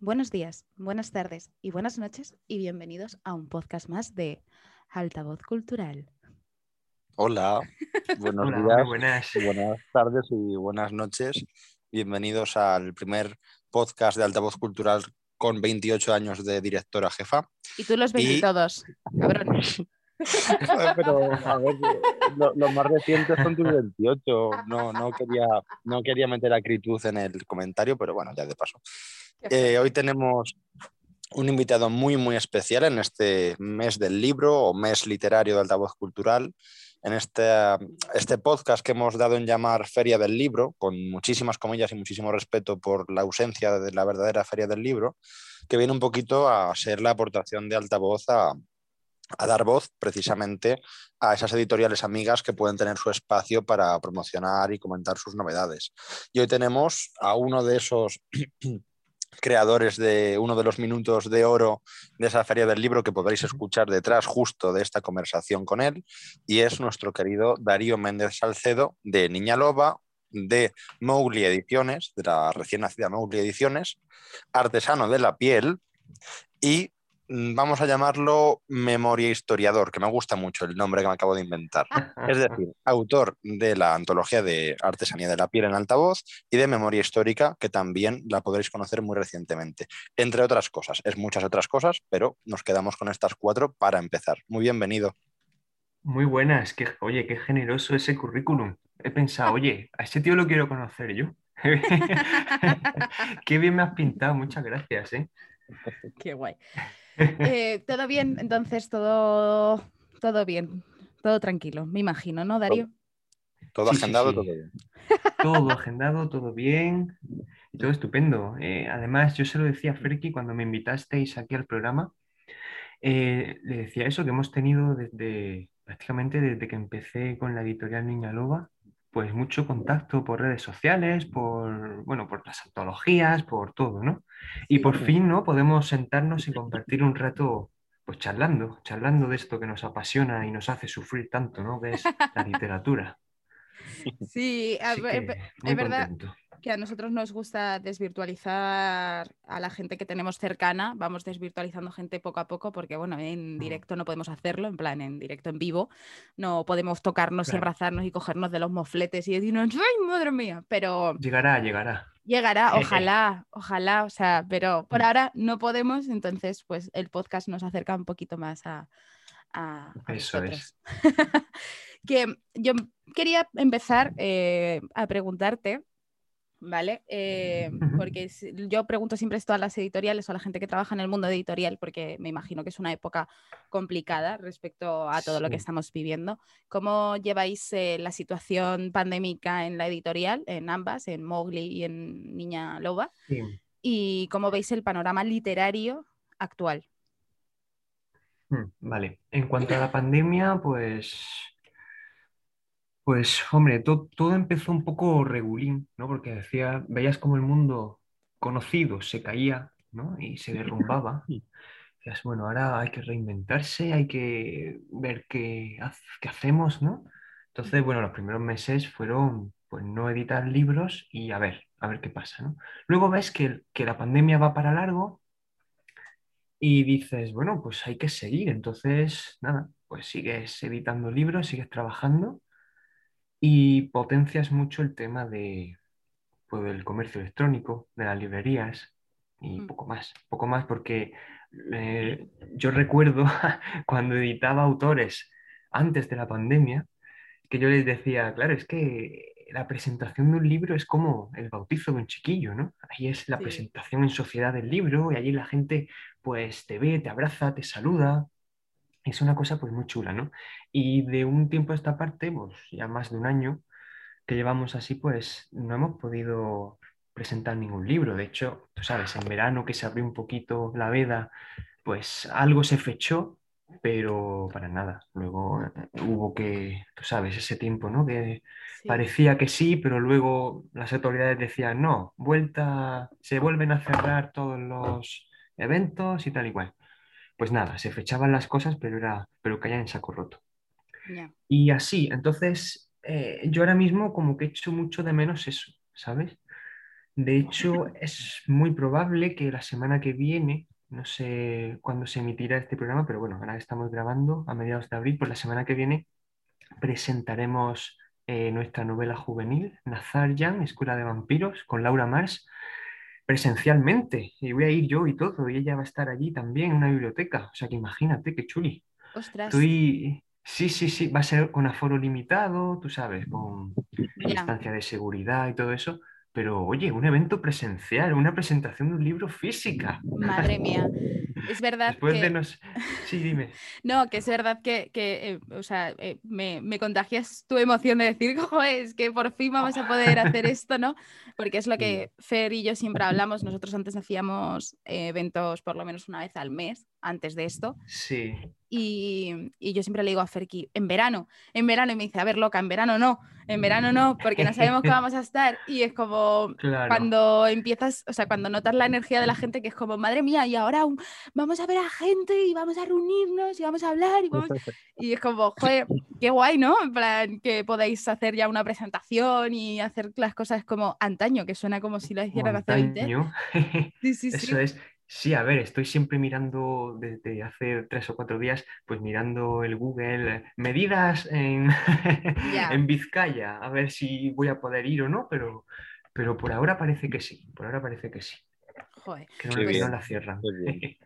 buenos días, buenas tardes y buenas noches y bienvenidos a un podcast más de Altavoz Cultural. Hola, buenos Hola, días, buenas. buenas tardes y buenas noches. Bienvenidos al primer podcast de Altavoz Cultural con 28 años de directora jefa. Y tú los ves Y- todos, cabrón. Pero, a ver, lo- los más recientes son tus 28. No, no, quería, no quería meter acritud en el comentario, pero bueno, ya de paso. Eh, hoy tenemos un invitado muy, muy especial en este mes del libro o mes literario de altavoz cultural. En este, este podcast que hemos dado en llamar Feria del Libro, con muchísimas comillas y muchísimo respeto por la ausencia de la verdadera Feria del Libro, que viene un poquito a ser la aportación de altavoz a, a dar voz precisamente a esas editoriales amigas que pueden tener su espacio para promocionar y comentar sus novedades. Y hoy tenemos a uno de esos creadores de uno de los minutos de oro de esa feria del libro que podréis escuchar detrás justo de esta conversación con él, y es nuestro querido Darío Méndez Salcedo de Niña Loba, de Mowgli Ediciones, de la recién nacida Mowgli Ediciones, artesano de la piel y vamos a llamarlo memoria historiador, que me gusta mucho el nombre que me acabo de inventar. Es decir, autor de la antología de artesanía de la piel en altavoz y de memoria histórica, que también la podréis conocer muy recientemente. Entre otras cosas, es muchas otras cosas, pero nos quedamos con estas cuatro para empezar. Muy bienvenido. Muy buenas. Qué, oye, qué generoso ese currículum. He pensado, oye, a ese tío lo quiero conocer yo. Qué bien me has pintado, muchas gracias, ¿eh? Qué guay. Eh, todo bien, entonces todo, todo bien, todo tranquilo, me imagino, ¿no, Darío? Todo sí, agendado, sí. todo bien. Todo agendado, todo bien y todo estupendo. Eh, además, yo se lo decía a Ferki cuando me invitasteis aquí al programa. eh, le decía eso, que hemos tenido desde prácticamente desde que empecé con la editorial Niña Loba, pues mucho contacto por redes sociales, por, bueno, por las antologías, por todo, ¿no? Y por Sí. fin, ¿no? Podemos sentarnos y compartir un rato, pues charlando, charlando de esto que nos apasiona y nos hace sufrir tanto, ¿no? Que es la literatura. Sí, a Así ver, que es verdad contento. Que a nosotros nos gusta desvirtualizar a la gente que tenemos cercana, vamos desvirtualizando gente poco a poco porque, bueno, en directo no podemos hacerlo, en plan, en directo en vivo, no podemos tocarnos y abrazarnos y cogernos de los mofletes y decirnos, ¡ay, madre mía! Pero Llegará, llegará. llegará, ojalá, ojalá, o sea, pero por Mm. ahora no podemos, entonces, pues el podcast nos acerca un poquito más a, a, a Eso vosotros. que yo quería empezar eh, a preguntarte, ¿vale? Eh, porque yo pregunto siempre esto a las editoriales o a la gente que trabaja en el mundo editorial, porque me imagino que es una época complicada respecto a todo lo que estamos viviendo. ¿Cómo lleváis eh, la situación pandémica en la editorial, en ambas, en Mowgli y en Niña Loba? Sí. ¿Y cómo veis el panorama literario actual? Mm, Vale, en cuanto a la pandemia, pues, pues hombre, to- todo empezó un poco regulín, ¿no? Porque decía, veías como el mundo conocido se caía, ¿no? Y se derrumbaba. Decías, bueno, ahora hay que reinventarse, hay que ver qué, qué hacemos, ¿no? Entonces, bueno, los primeros meses fueron, pues, no editar libros y a ver, a ver qué pasa, ¿no? Luego ves que, que la pandemia va para largo y dices, bueno, pues hay que seguir. Entonces, nada, pues sigues editando libros, sigues trabajando y potencias mucho el tema de, pues, del comercio electrónico, de las librerías y Mm. poco más. Poco más porque eh, yo recuerdo cuando editaba autores antes de la pandemia, que yo les decía, claro, es que la presentación de un libro es como el bautizo de un chiquillo, ¿no? Ahí es la Sí. presentación en sociedad del libro y allí la gente pues te ve, te abraza, te saluda. Es una cosa pues muy chula, ¿no? Y de un tiempo a esta parte, pues ya más de un año que llevamos así, pues no hemos podido presentar ningún libro. De hecho, tú sabes, en verano que se abrió un poquito la veda, pues algo se fechó, pero para nada. Luego eh, hubo que, tú sabes, ese tiempo, ¿no? Que Sí. parecía que sí, pero luego las autoridades decían, no, vuelta, se vuelven a cerrar todos los eventos y tal y cual. Pues nada, se fechaban las cosas, pero era, pero caían en saco roto. Y así, entonces, eh, yo ahora mismo como que echo mucho de menos eso, ¿sabes? De hecho, es muy probable que la semana que viene, no sé cuándo se emitirá este programa, pero bueno, ahora estamos grabando a mediados de abril, pues la semana que viene presentaremos eh, nuestra novela juvenil, Nazarjan, Escuela de Vampiros, con Laura Mars, presencialmente. Y voy a ir yo y todo, y ella va a estar allí también en una biblioteca. O sea que imagínate, qué chuli. Ostras. Estoy... Sí, sí, sí, va a ser con aforo limitado, tú sabes, con distancia de seguridad y todo eso. Pero oye, un evento presencial, una presentación de un libro física. Madre mía. Es verdad Después que... de nos... Sí, dime. No, que es verdad que, que eh, o sea, eh, me, me, contagias tu emoción de decir, Joder, es que por fin vamos a poder hacer esto, ¿no? Porque es lo que Fer y yo siempre hablamos. Nosotros antes hacíamos eh, eventos por lo menos una vez al mes, antes de esto. Sí. Y, y, yo siempre le digo a Ferki, en verano, en verano, y me dice, a ver, loca, en verano no, en verano no, porque no sabemos qué vamos a estar. Y es como Claro. cuando empiezas, o sea, cuando notas la energía de la gente, que es como, madre mía, y ahora un- vamos a ver a gente y vamos a reunirnos y vamos a hablar y, vamos... y es como, joder, qué guay, ¿no? En plan, que podáis hacer ya una presentación y hacer las cosas como antaño, que suena como si lo hicieran hace 20. Antaño. Sí, sí, sí. Eso es. Sí, a ver, estoy siempre mirando desde hace tres o cuatro días, pues mirando el Google, medidas en, en Vizcaya, a ver si voy a poder ir o no, pero, pero por ahora parece que sí, por ahora parece que sí, Joder. que no, bien, la cierran.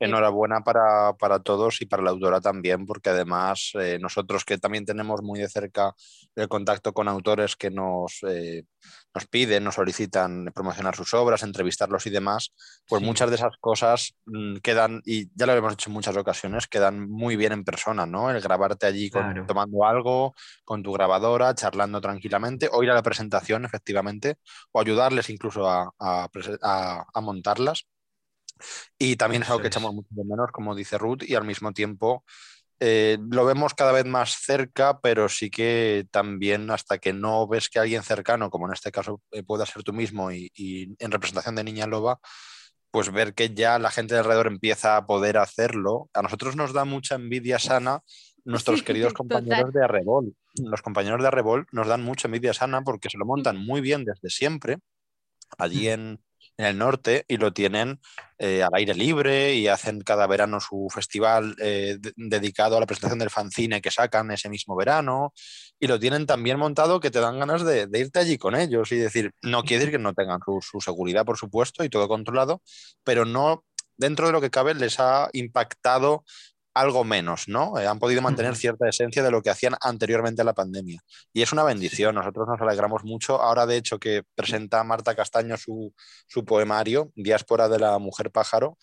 Enhorabuena para, para todos y para la autora también, porque además eh, nosotros que también tenemos muy de cerca el contacto con autores que nos, eh, nos piden, nos solicitan promocionar sus obras, entrevistarlos y demás, pues Sí. muchas de esas cosas mm, quedan, y ya lo hemos hecho en muchas ocasiones, quedan muy bien en persona, ¿no? El grabarte allí con- Claro. tomando algo, con tu grabadora, charlando tranquilamente, o ir a la presentación, efectivamente, o ayudarles incluso a- a prese- a- a montarlas. Y también es algo Eso que echamos mucho de menos, como dice Ruth, y al mismo tiempo eh, lo vemos cada vez más cerca, pero sí que también hasta que no ves que alguien cercano, como en este caso eh, pueda ser tú mismo y, y en representación de Niña Loba, pues ver que ya la gente de alrededor empieza a poder hacerlo. A nosotros nos da mucha envidia sana nuestros Sí, queridos total. compañeros de Arrebol. Los compañeros de Arrebol nos dan mucha envidia sana porque se lo montan muy bien desde siempre allí en, en el norte y lo tienen eh, al aire libre y hacen cada verano su festival eh, de- dedicado a la presentación del fanzine que sacan ese mismo verano. Y lo tienen tan bien montado que te dan ganas de, de irte allí con ellos. Y decir, no quiere decir que no tengan su, su seguridad, por supuesto, y todo controlado, pero no, dentro de lo que cabe, les ha impactado algo menos, ¿no? Eh, han podido mantener cierta esencia de lo que hacían anteriormente a la pandemia. Y es una bendición, nosotros nos alegramos mucho. Ahora, de hecho, que presenta Marta Castaño su, su poemario, Diáspora de la Mujer Pájaro,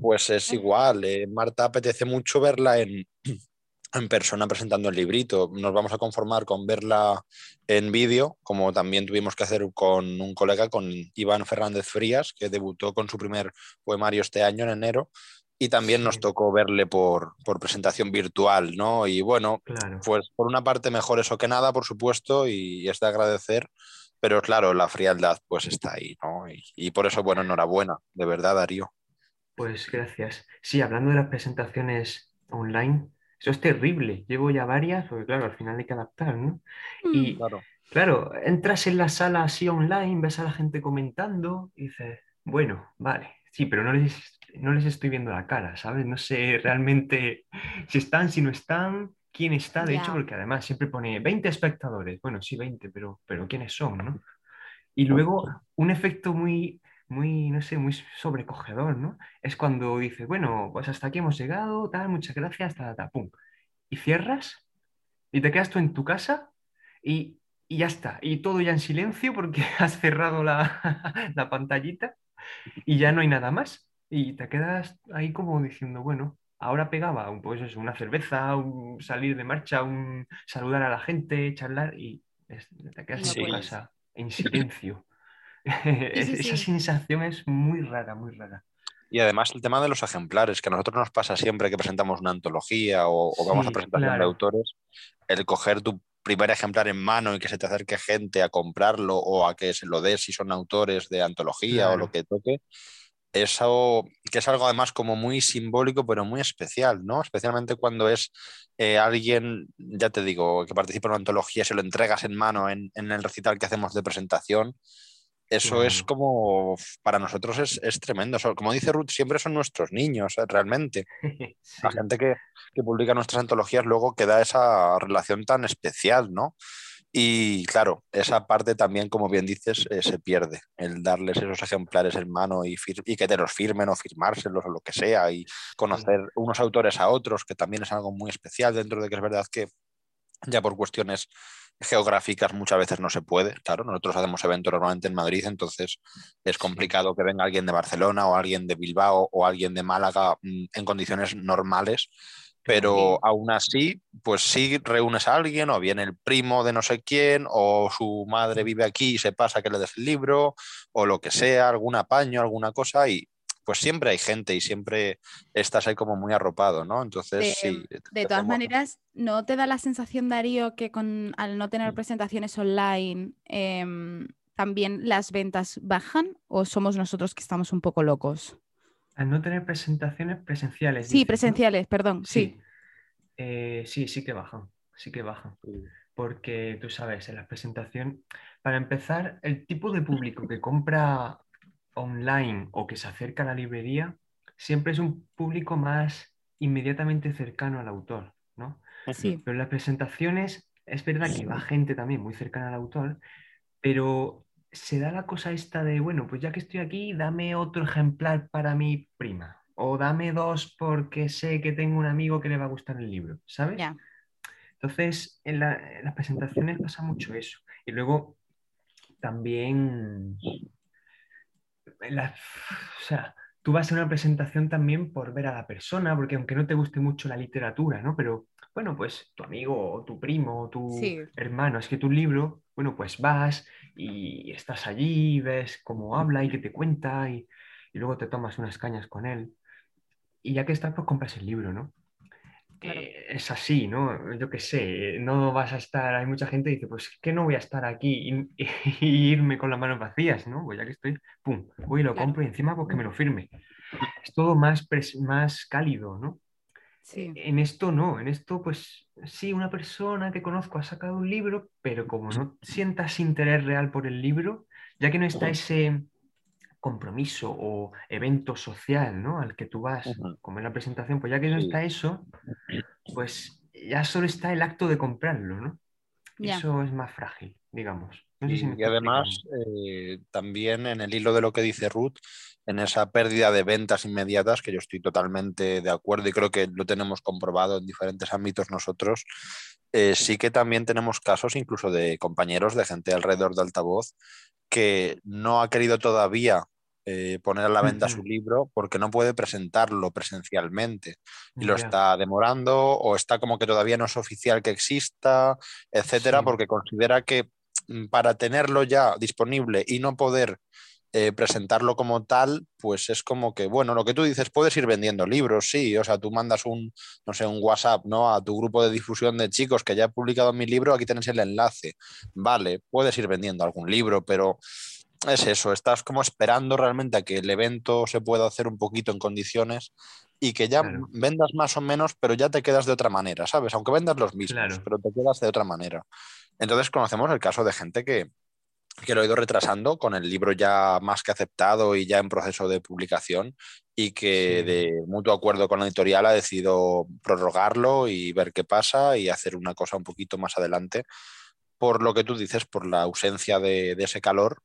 pues es igual. eh, Marta apetece mucho verla en, en persona presentando el librito. Nos vamos a conformar con verla en vídeo, como también tuvimos que hacer con un colega, con Iván Fernández Frías, que debutó con su primer poemario este año, en enero. Y también nos tocó verle por, por presentación virtual, ¿no? Y bueno, Claro. pues por una parte mejor eso que nada, por supuesto, y es de agradecer, pero claro, la frialdad pues está ahí, ¿no? Y, y por eso, bueno, enhorabuena, de verdad, Darío. Pues gracias. Sí, hablando de las presentaciones online, eso es terrible. Llevo ya varias, porque claro, al final hay que adaptar, ¿no? Y Claro. claro, entras en la sala así online, ves a la gente comentando y dices, bueno, vale, sí, pero no les, no les estoy viendo la cara, ¿sabes? No sé realmente si están, si no están, quién está, de hecho, porque además siempre pone 20 espectadores. Bueno, sí, 20, pero, pero ¿quiénes son, no? Y luego un efecto muy, muy, no sé, muy sobrecogedor, ¿no? Es cuando dices, bueno, pues hasta aquí hemos llegado, tal, muchas gracias, ta, ta, ta, pum. Y cierras y te quedas tú en tu casa y, y ya está. Y todo ya en silencio porque has cerrado la, la pantallita y ya no hay nada más. Y te quedas ahí como diciendo, bueno, ahora pegaba un, pues eso, una cerveza, un salir de marcha, un saludar a la gente, charlar y es- te quedas No en tu puedes. casa en silencio. sí, Esa sí. sensación es muy rara, muy rara. Y además el tema de los ejemplares, que a nosotros nos pasa siempre que presentamos una antología o, o vamos a presentación de claro. autores, el coger tu primer ejemplar en mano y que se te acerque gente a comprarlo o a que se lo des si son autores de antología o lo que toque, eso que es algo además como muy simbólico pero muy especial, ¿no? Especialmente cuando es eh, alguien, ya te digo, que participa en una antología, se lo entregas en mano en, en el recital que hacemos de presentación, eso es como, para nosotros es, tremendo. Como dice Ruth, siempre son nuestros niños, ¿eh? realmente. La gente que, que, publica nuestras antologías luego queda esa relación tan especial, ¿no? Y claro, esa parte también, como bien dices, eh, se pierde, el darles esos ejemplares en mano y, y, que te los firmen o firmárselos o lo que sea, y conocer unos autores a otros, que también es algo muy especial, dentro de que es verdad que ya por cuestiones geográficas muchas veces no se puede, claro, nosotros hacemos eventos normalmente en Madrid, entonces es complicado que venga alguien de Barcelona o alguien de Bilbao o alguien de Málaga mm, en condiciones normales pero aún así, pues sí reúnes a alguien, o viene el primo de no sé quién, o su madre vive aquí y se pasa que le des el libro, o lo que sea, algún apaño, alguna cosa, y pues siempre hay gente y siempre estás ahí como muy arropado, ¿no? Entonces, de, sí. De todas maneras, ¿no te da la sensación, Darío, que con, al no tener mm. presentaciones online, em, también las ventas bajan o somos nosotros que estamos un poco locos? Al no tener presentaciones presenciales. Sí, presenciales, perdón, sí. Eh, sí. sí, que bajan, sí que bajan. Porque tú sabes, en la presentación, para empezar, el tipo de público que compra online o que se acerca a la librería siempre es un público más inmediatamente cercano al autor, ¿no? Sí. Pero en las presentaciones es verdad que va gente también muy cercana al autor, pero se da la cosa esta de, bueno, pues ya que estoy aquí, dame otro ejemplar para mi prima. O dame dos porque sé que tengo un amigo que le va a gustar el libro, ¿sabes? Entonces, en, las presentaciones pasa mucho eso. Y luego también, o sea, tú vas a una presentación también por ver a la persona, porque aunque no te guste mucho la literatura, ¿no? Pero bueno, pues tu amigo o tu primo o tu hermano, es que tu libro, bueno, pues vas y estás allí, ves cómo habla y qué te cuenta y, luego te tomas unas cañas con él. Y ya que estás, pues compras el libro, ¿no? Eh, es así, ¿no? Yo qué sé, no vas a estar, hay mucha gente que dice, pues que no voy a estar aquí y, irme con las manos vacías, ¿no? Pues ya que estoy, pum, voy y lo compro y encima pues que me lo firme. Es todo más, más cálido, ¿no? En esto no, en esto pues sí, una persona que conozco ha sacado un libro, pero como no sientas interés real por el libro, ya que no está ese compromiso o evento social ¿no? al que tú vas, como en la presentación, pues ya que no está eso, pues ya solo está el acto de comprarlo, ¿no? Eso es más frágil, digamos. Y, además, eh, también en el hilo de lo que dice Ruth, en esa pérdida de ventas inmediatas, que yo estoy totalmente de acuerdo y creo que lo tenemos comprobado en diferentes ámbitos nosotros, eh, sí que también tenemos casos incluso de compañeros, de gente alrededor de altavoz, que no ha querido todavía eh, poner a la venta su libro porque no puede presentarlo presencialmente. Y lo está demorando o está como que todavía no es oficial que exista, etcétera, porque considera que para tenerlo ya disponible y no poder eh, presentarlo como tal, pues es como que, bueno, lo que tú dices, puedes ir vendiendo libros, sí, o sea, tú mandas un, no sé, un WhatsApp, ¿no? A tu grupo de difusión de chicos que ya he publicado mi libro, aquí tenéis el enlace, vale, puedes ir vendiendo algún libro, pero es eso, estás como esperando realmente a que el evento se pueda hacer un poquito en condiciones y que ya vendas más o menos, pero ya te quedas de otra manera, ¿sabes? Aunque vendas los mismos, pero te quedas de otra manera. Entonces conocemos el caso de gente que, que lo he ido retrasando con el libro ya más que aceptado y ya en proceso de publicación y que de mutuo acuerdo con la editorial ha decidido prorrogarlo y ver qué pasa y hacer una cosa un poquito más adelante por lo que tú dices, por la ausencia de, ese calor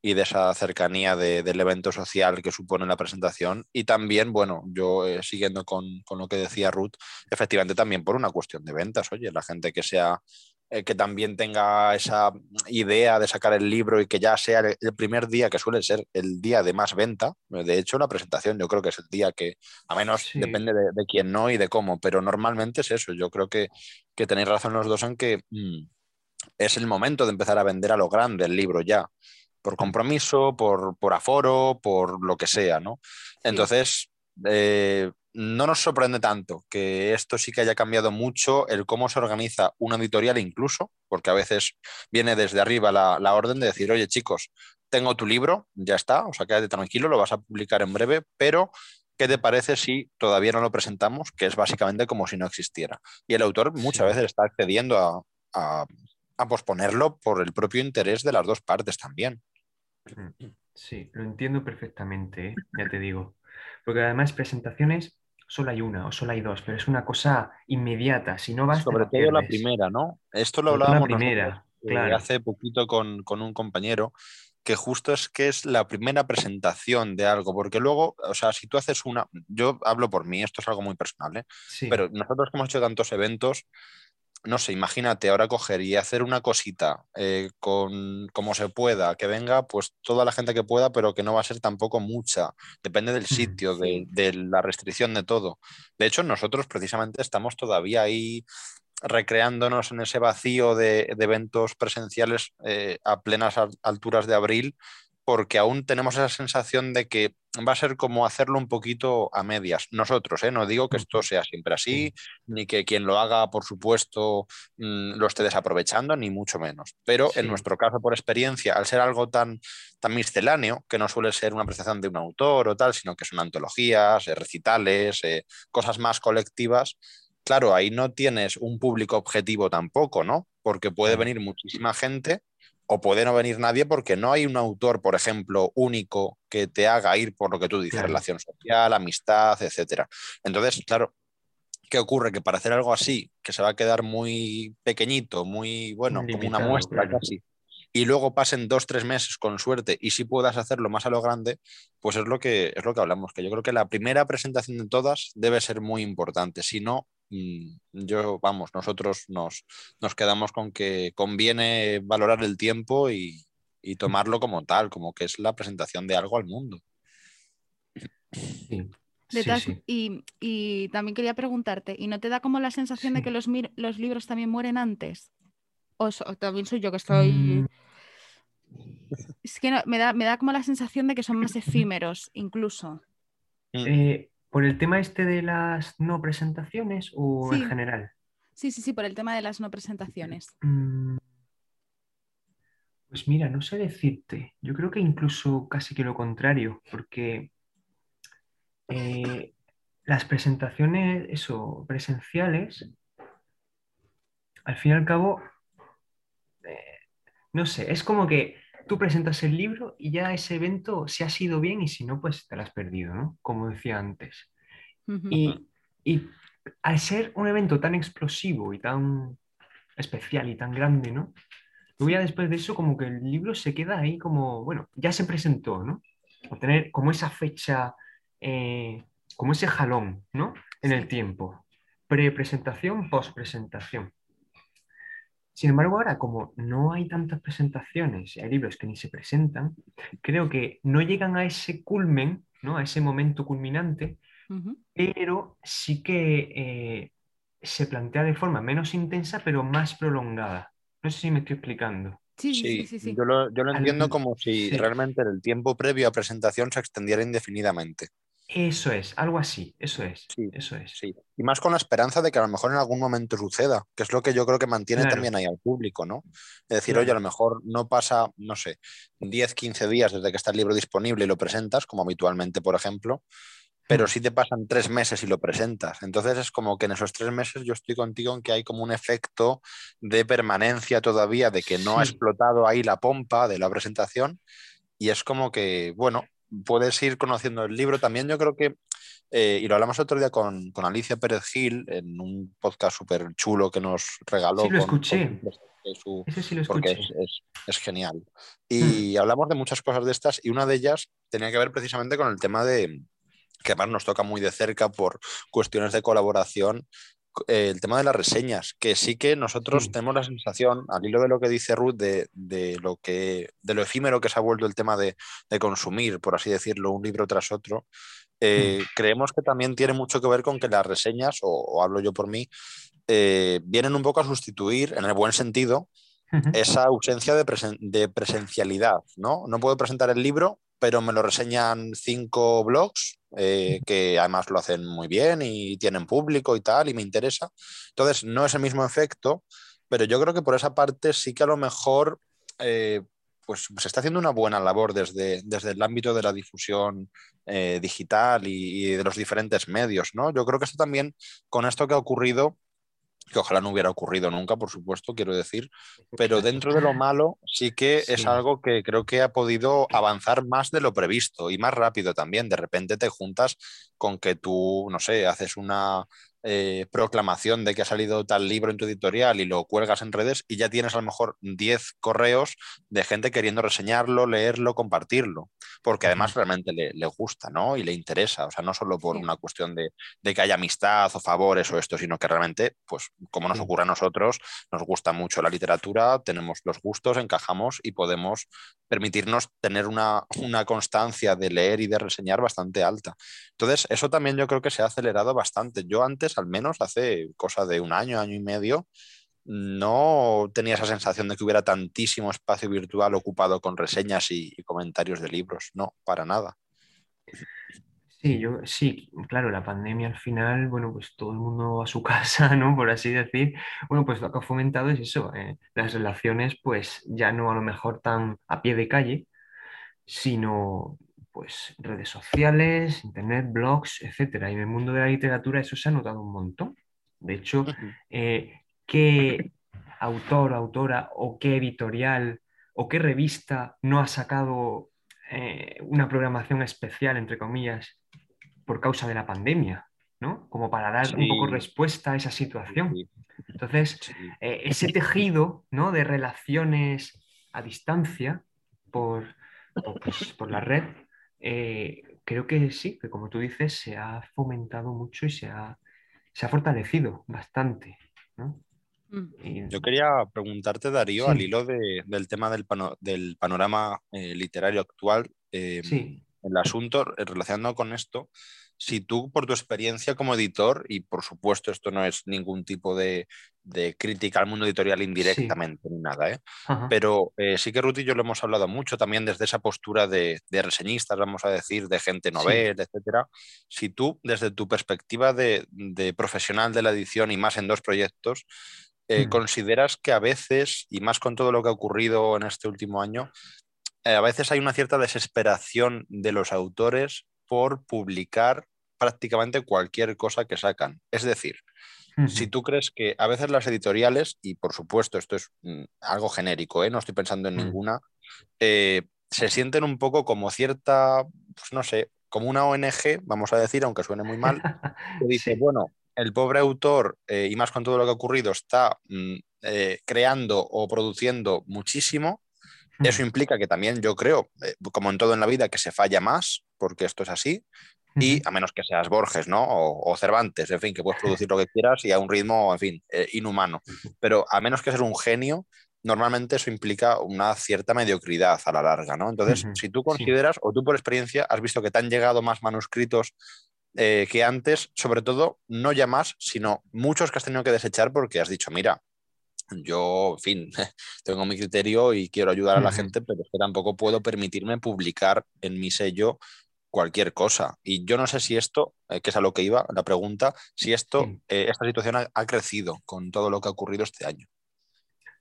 y de esa cercanía del evento social que supone la presentación. Y también, bueno, yo eh, siguiendo con, con, lo que decía Ruth, efectivamente también por una cuestión de ventas. Oye, la gente que sea eh, que también tenga esa idea de sacar el libro y que ya sea el, primer día que suele ser el día de más venta. De hecho, la presentación yo creo que es el día que, a menos depende de, quién no y de cómo, pero normalmente es eso. Yo creo que, que tenéis razón los dos en que mm, es el momento de empezar a vender a lo grande el libro ya por compromiso, por, por aforo, por lo que sea, ¿no? Entonces, eh, no nos sorprende tanto que esto sí que haya cambiado mucho el cómo se organiza una editorial incluso, porque a veces viene desde arriba la, orden de decir, oye chicos, tengo tu libro, ya está, o sea, quédate tranquilo, lo vas a publicar en breve, pero ¿qué te parece si todavía no lo presentamos? Que es básicamente como si no existiera. Y el autor muchas veces está accediendo a, a posponerlo por el propio interés de las dos partes también. Sí, lo entiendo perfectamente, ¿eh? ya te digo. Porque además presentaciones solo hay una o solo hay dos, pero es una cosa inmediata. Si no vas, Sobre todo la primera, ¿no? Esto lo hablábamos la primera, eh, hace poquito con, con, un compañero, que justo es que es la primera presentación de algo, porque luego, o sea, si tú haces una, yo hablo por mí, esto es algo muy personal, ¿eh? pero nosotros que hemos hecho tantos eventos, no sé, imagínate ahora coger y hacer una cosita eh, con como se pueda, que venga pues toda la gente que pueda, pero que no va a ser tampoco mucha, depende del sitio, de, de, la restricción de todo. De hecho, nosotros precisamente estamos todavía ahí recreándonos en ese vacío de, eventos presenciales eh, a plenas alturas de abril, porque aún tenemos esa sensación de que va a ser como hacerlo un poquito a medias. Nosotros, ¿eh? no digo que esto sea siempre así, ni que quien lo haga, por supuesto, mm, lo esté desaprovechando, ni mucho menos. Pero en nuestro caso, por experiencia, al ser algo tan, tan misceláneo, que no suele ser una apreciación de un autor o tal, sino que son antologías, eh, recitales, cosas más colectivas, claro, ahí no tienes un público objetivo tampoco, ¿no? Porque puede venir muchísima gente o puede no venir nadie porque no hay un autor, por ejemplo, único que te haga ir por lo que tú dices, relación social, amistad, etcétera. Entonces, claro, ¿qué ocurre? Que para hacer algo así, que se va a quedar muy pequeñito, muy, bueno, como una muestra casi, y luego pasen dos, tres meses con suerte y si puedas hacerlo más a lo grande, pues es lo que, es lo que hablamos, que yo creo que la primera presentación de todas debe ser muy importante. Si no, Mm, yo, vamos, nosotros nos, nos quedamos con que conviene valorar el tiempo y, tomarlo como tal, como que es la presentación de algo al mundo. Y, también quería preguntarte, ¿y no te da como la sensación de que los, los, libros también mueren antes? ¿O, también soy yo que estoy... Mm. Es que me, da, me da como la sensación de que son más efímeros, incluso. Mm. Eh, ¿Por el tema este de las no presentaciones o en general? Sí, sí, sí, por el tema de las no presentaciones. Mm. Pues mira, no sé decirte. Yo creo que incluso casi que lo contrario, porque eh, las presentaciones, eso, presenciales, al fin y al cabo, eh, no sé, es como que tú presentas el libro y ya ese evento, si ha sido bien y si no, pues te lo has perdido, ¿no? Como decía antes. y, al ser un evento tan explosivo y tan especial y tan grande, ¿no? Luego ya después de eso como que el libro se queda ahí como, bueno, ya se presentó, ¿no? O tener como esa fecha, eh, como ese jalón, ¿no? En el tiempo. Pre-presentación, post-presentación. Sin embargo, ahora como no hay tantas presentaciones, hay libros que ni se presentan, creo que no llegan a ese culmen, ¿no? a ese momento culminante, pero sí que eh, se plantea de forma menos intensa, pero más prolongada. No sé si me estoy explicando. Sí, sí, sí, sí, Yo lo, yo lo entiendo como si realmente el tiempo previo a presentación se extendiera indefinidamente. Eso es, algo así, eso es. Sí, eso es. Sí. Y más con la esperanza de que a lo mejor en algún momento suceda, que es lo que yo creo que mantiene también ahí al público, ¿no? Es decir, oye, a lo mejor no pasa, no sé, 10, 15 días desde que está el libro disponible y lo presentas, como habitualmente, por ejemplo, pero mm. sí te pasan tres meses y lo presentas. Entonces es como que en esos tres meses yo estoy contigo en que hay como un efecto de permanencia todavía, de que no ha explotado ahí la pompa de la presentación. Y es como que, bueno, puedes ir conociendo el libro. También yo creo que, eh, y lo hablamos otro día con, Alicia Pérez Gil en un podcast súper chulo que nos regaló. Sí, lo escuché. porque es, genial. Y hmm. hablamos de muchas cosas de estas y una de ellas tenía que ver precisamente con el tema de que además nos toca muy de cerca por cuestiones de colaboración el tema de las reseñas, que sí que nosotros tenemos la sensación, al hilo de lo que dice Ruth, de, lo, que, de lo efímero que se ha vuelto el tema de, consumir, por así decirlo, un libro tras otro, eh, creemos que también tiene mucho que ver con que las reseñas, o, hablo yo por mí, eh, vienen un poco a sustituir, en el buen sentido, esa ausencia de, de, presencialidad, ¿no? No puedo presentar el libro, pero me lo reseñan cinco blogs eh, que además lo hacen muy bien y tienen público y tal, y me interesa. Entonces, no es el mismo efecto, pero yo creo que por esa parte sí que a lo mejor eh, pues se está haciendo una buena labor desde, desde el ámbito de la difusión eh, digital y, y, de los diferentes medios, ¿no? Yo creo que esto también, con esto que ha ocurrido, que ojalá no hubiera ocurrido nunca, por supuesto, quiero decir, pero dentro de lo malo sí que es algo que creo que ha podido avanzar más de lo previsto y más rápido también. De repente te juntas con que tú, no sé, haces una eh, proclamación de que ha salido tal libro en tu editorial y lo cuelgas en redes y ya tienes a lo mejor 10 correos de gente queriendo reseñarlo, leerlo, compartirlo, porque además realmente le, gusta, ¿no? Y le interesa, o sea, no solo por una cuestión de, que haya amistad o favores o esto, sino que realmente, pues como nos ocurre a nosotros, nos gusta mucho la literatura, tenemos los gustos, encajamos y podemos permitirnos tener una, una constancia de leer y de reseñar bastante alta. Entonces, eso también yo creo que se ha acelerado bastante. Yo antes al menos hace cosa de un año, año y medio, no tenía esa sensación de que hubiera tantísimo espacio virtual ocupado con reseñas y, comentarios de libros. No, para nada. Sí, yo sí, claro, la pandemia al final, bueno, pues todo el mundo a su casa, ¿no? Por así decir. Bueno, pues lo que ha fomentado es eso, eh, las relaciones, pues ya no a lo mejor tan a pie de calle, sino pues redes sociales, internet, blogs, etcétera. Y en el mundo de la literatura eso se ha notado un montón. De hecho, eh, ¿qué autor, autora o qué editorial o qué revista no ha sacado eh, una programación especial, entre comillas, por causa de la pandemia? ¿no? Como para dar un poco respuesta a esa situación. Entonces, eh, ese tejido ¿no? de relaciones a distancia por, pues, por la red eh, creo que sí, que como tú dices, se ha fomentado mucho y se ha, se ha fortalecido bastante. Mm. Yo quería preguntarte, Darío, al hilo del tema del, del panorama eh, literario actual, eh, el asunto relacionado con esto, si tú, por tu experiencia como editor, y por supuesto esto no es ningún tipo de, crítica al mundo editorial indirectamente ni nada, ¿eh? pero eh, sí que Ruth y yo lo hemos hablado mucho también desde esa postura de, reseñistas, vamos a decir, de gente novel, etcétera. Si tú, desde tu perspectiva de, profesional de la edición y más en dos proyectos, eh, mm. consideras que a veces, y más con todo lo que ha ocurrido en este último año, a veces hay una cierta desesperación de los autores por publicar prácticamente cualquier cosa que sacan. Es decir, si tú crees que a veces las editoriales, y por supuesto esto es mm, algo genérico, ¿eh? no estoy pensando en mm. ninguna, eh, se sienten un poco como cierta, pues no sé, como una ONG, vamos a decir, aunque suene muy mal, que dice, bueno, el pobre autor, eh, y más con todo lo que ha ocurrido, está mm, creando o produciendo muchísimo, eso implica que también yo creo, eh, como en todo en la vida, que se falla más, porque esto es así, y a menos que seas Borges, ¿no? O, Cervantes, en fin, que puedes producir lo que quieras y a un ritmo, en fin, eh, inhumano. Pero a menos que seas un genio, normalmente eso implica una cierta mediocridad a la larga, ¿no? Entonces, si tú consideras, o tú por experiencia, has visto que te han llegado más manuscritos eh, que antes, sobre todo, no ya más, sino muchos que has tenido que desechar porque has dicho, mira, yo, en fin, tengo mi criterio y quiero ayudar a la gente, pero es que tampoco puedo permitirme publicar en mi sello cualquier cosa. Y yo no sé si esto, eh, que es a lo que iba la pregunta, si esto, eh, esta situación ha, crecido con todo lo que ha ocurrido este año.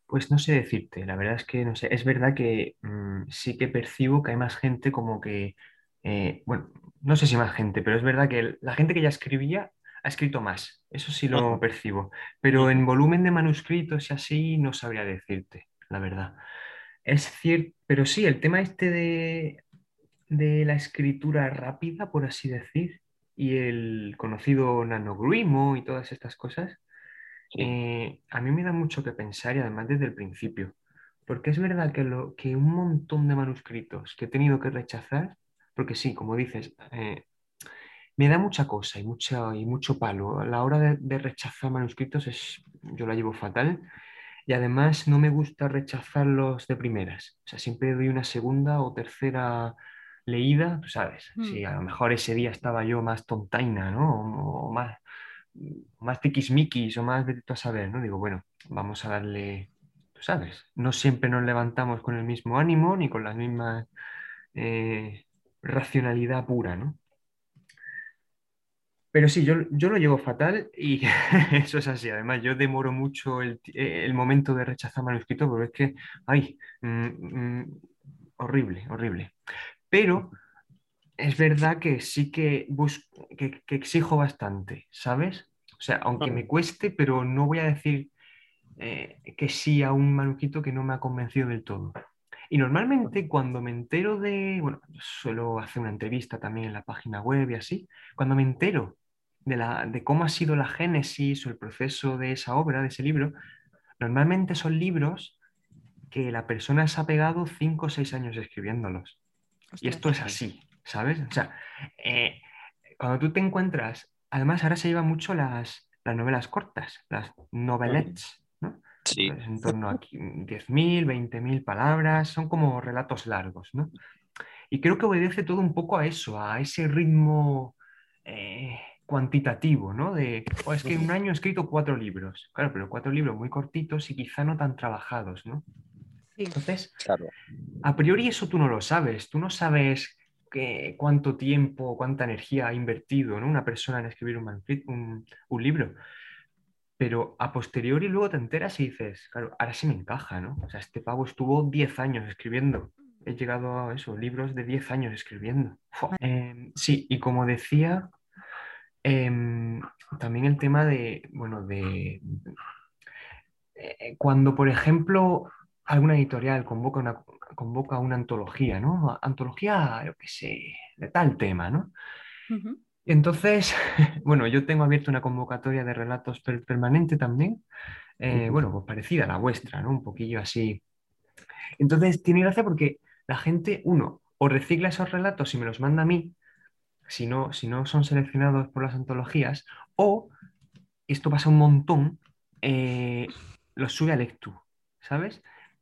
Pues no sé decirte, la verdad es que no sé, es verdad que mm, sí que percibo que hay más gente como que, eh, bueno, no sé si más gente, pero es verdad que la gente que ya escribía ha escrito más, eso sí lo percibo, pero en volumen de manuscritos y así no sabría decirte, la verdad. Es cierto, pero sí, el tema este de, de la escritura rápida, por así decir, y el conocido nanogrimo y todas estas cosas, eh, a mí me da mucho que pensar y además desde el principio, porque es verdad que, lo, que un montón de manuscritos que he tenido que rechazar, porque sí, como dices, eh, me da mucha cosa y, mucha, y mucho palo. A la hora de, rechazar manuscritos es, yo la llevo fatal y además no me gusta rechazarlos de primeras. O sea, siempre doy una segunda o tercera leída, tú sabes. Si a lo mm. mejor ese día estaba yo más tontaina, ¿no? O, más, más tiquismiquis o más de a saber, ¿no? Digo, bueno, vamos a darle, tú sabes, no siempre nos levantamos con el mismo ánimo ni con la misma eh, racionalidad pura, ¿no? Pero sí, yo, yo lo llevo fatal y eso es así. Además, yo demoro mucho el, el momento de rechazar manuscrito porque es que, ay, mm, mm, horrible, horrible. Pero es verdad que sí que, busco, que, exijo bastante, ¿sabes? O sea, aunque me cueste, pero no voy a decir eh, que sí a un manuscrito que no me ha convencido del todo. Y normalmente cuando me entero de, bueno, suelo hacer una entrevista también en la página web y así, cuando me entero de, la, de cómo ha sido la génesis o el proceso de esa obra, de ese libro, normalmente son libros que la persona se ha pegado cinco o seis años escribiéndolos. Y esto es así, ¿sabes? O sea, eh, cuando tú te encuentras, además ahora se llevan mucho las, las novelas cortas, las novelettes, ¿no? Sí. Pues en torno a 10.000, 20.000 palabras, son como relatos largos, ¿no? Y creo que obedece todo un poco a eso, a ese ritmo eh, cuantitativo, ¿no? De, oh, es que en un año he escrito cuatro libros, claro, pero cuatro libros muy cortitos y quizá no tan trabajados, ¿no? Entonces, claro. a priori eso tú no lo sabes, tú no sabes que, cuánto tiempo, cuánta energía ha invertido ¿no? una persona en escribir un, un, un libro. Pero a posteriori luego te enteras y dices, claro, ahora sí me encaja, ¿no? O sea, este pavo estuvo 10 años escribiendo. He llegado a eso, libros de 10 años escribiendo. Eh, sí, y como decía, eh, también el tema de, bueno, de... Eh, cuando, por ejemplo, alguna editorial convoca una, convoca una antología, ¿no? Antología, yo qué sé, de tal tema, ¿no? Entonces, bueno, yo tengo abierto una convocatoria de relatos permanente también, eh, bueno, pues parecida a la vuestra, ¿no? Un poquillo así. Entonces, tiene gracia porque la gente, uno, o recicla esos relatos y me los manda a mí, si no, si no son seleccionados por las antologías, o, esto pasa un montón, eh, los sube a Lectu, ¿sabes?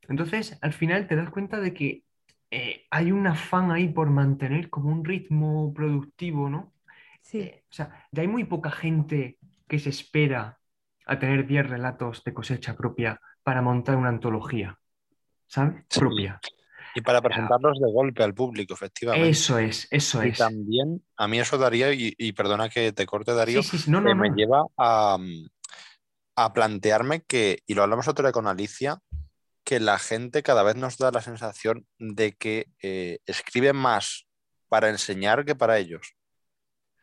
Entonces, al final te das cuenta de que eh, hay un afán ahí por mantener como un ritmo productivo, ¿no? Sí. Eh, o sea, ya hay muy poca gente que se espera a tener 10 relatos de cosecha propia para montar una antología, ¿sabes? Propia. Y para presentarlos de golpe al público, efectivamente. Eso es, eso y es. también, a mí eso daría, y, perdona que te corte, Darío, Sí, sí, sí, no, que no, me no. lleva a, a plantearme que, y lo hablamos otro día con Alicia, que la gente cada vez nos da la sensación de que eh, escribe más para enseñar que para ellos.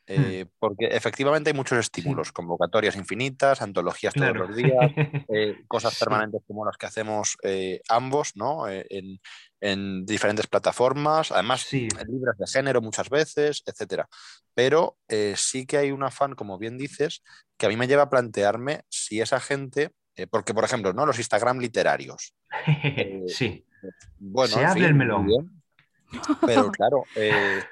Eh, porque efectivamente hay muchos estímulos, convocatorias infinitas, antologías Claro. todos los días, eh, cosas permanentes como las que hacemos eh, ambos, ¿no? En, en diferentes plataformas, además Sí. libros de género muchas veces, etcétera. Pero sí que hay un afán, como bien dices, que a mí me lleva a plantearme si esa gente, eh, porque por ejemplo, ¿no? Los Instagram literarios. sí. Bueno, Se abre fin, el melón. bien, pero claro, eh,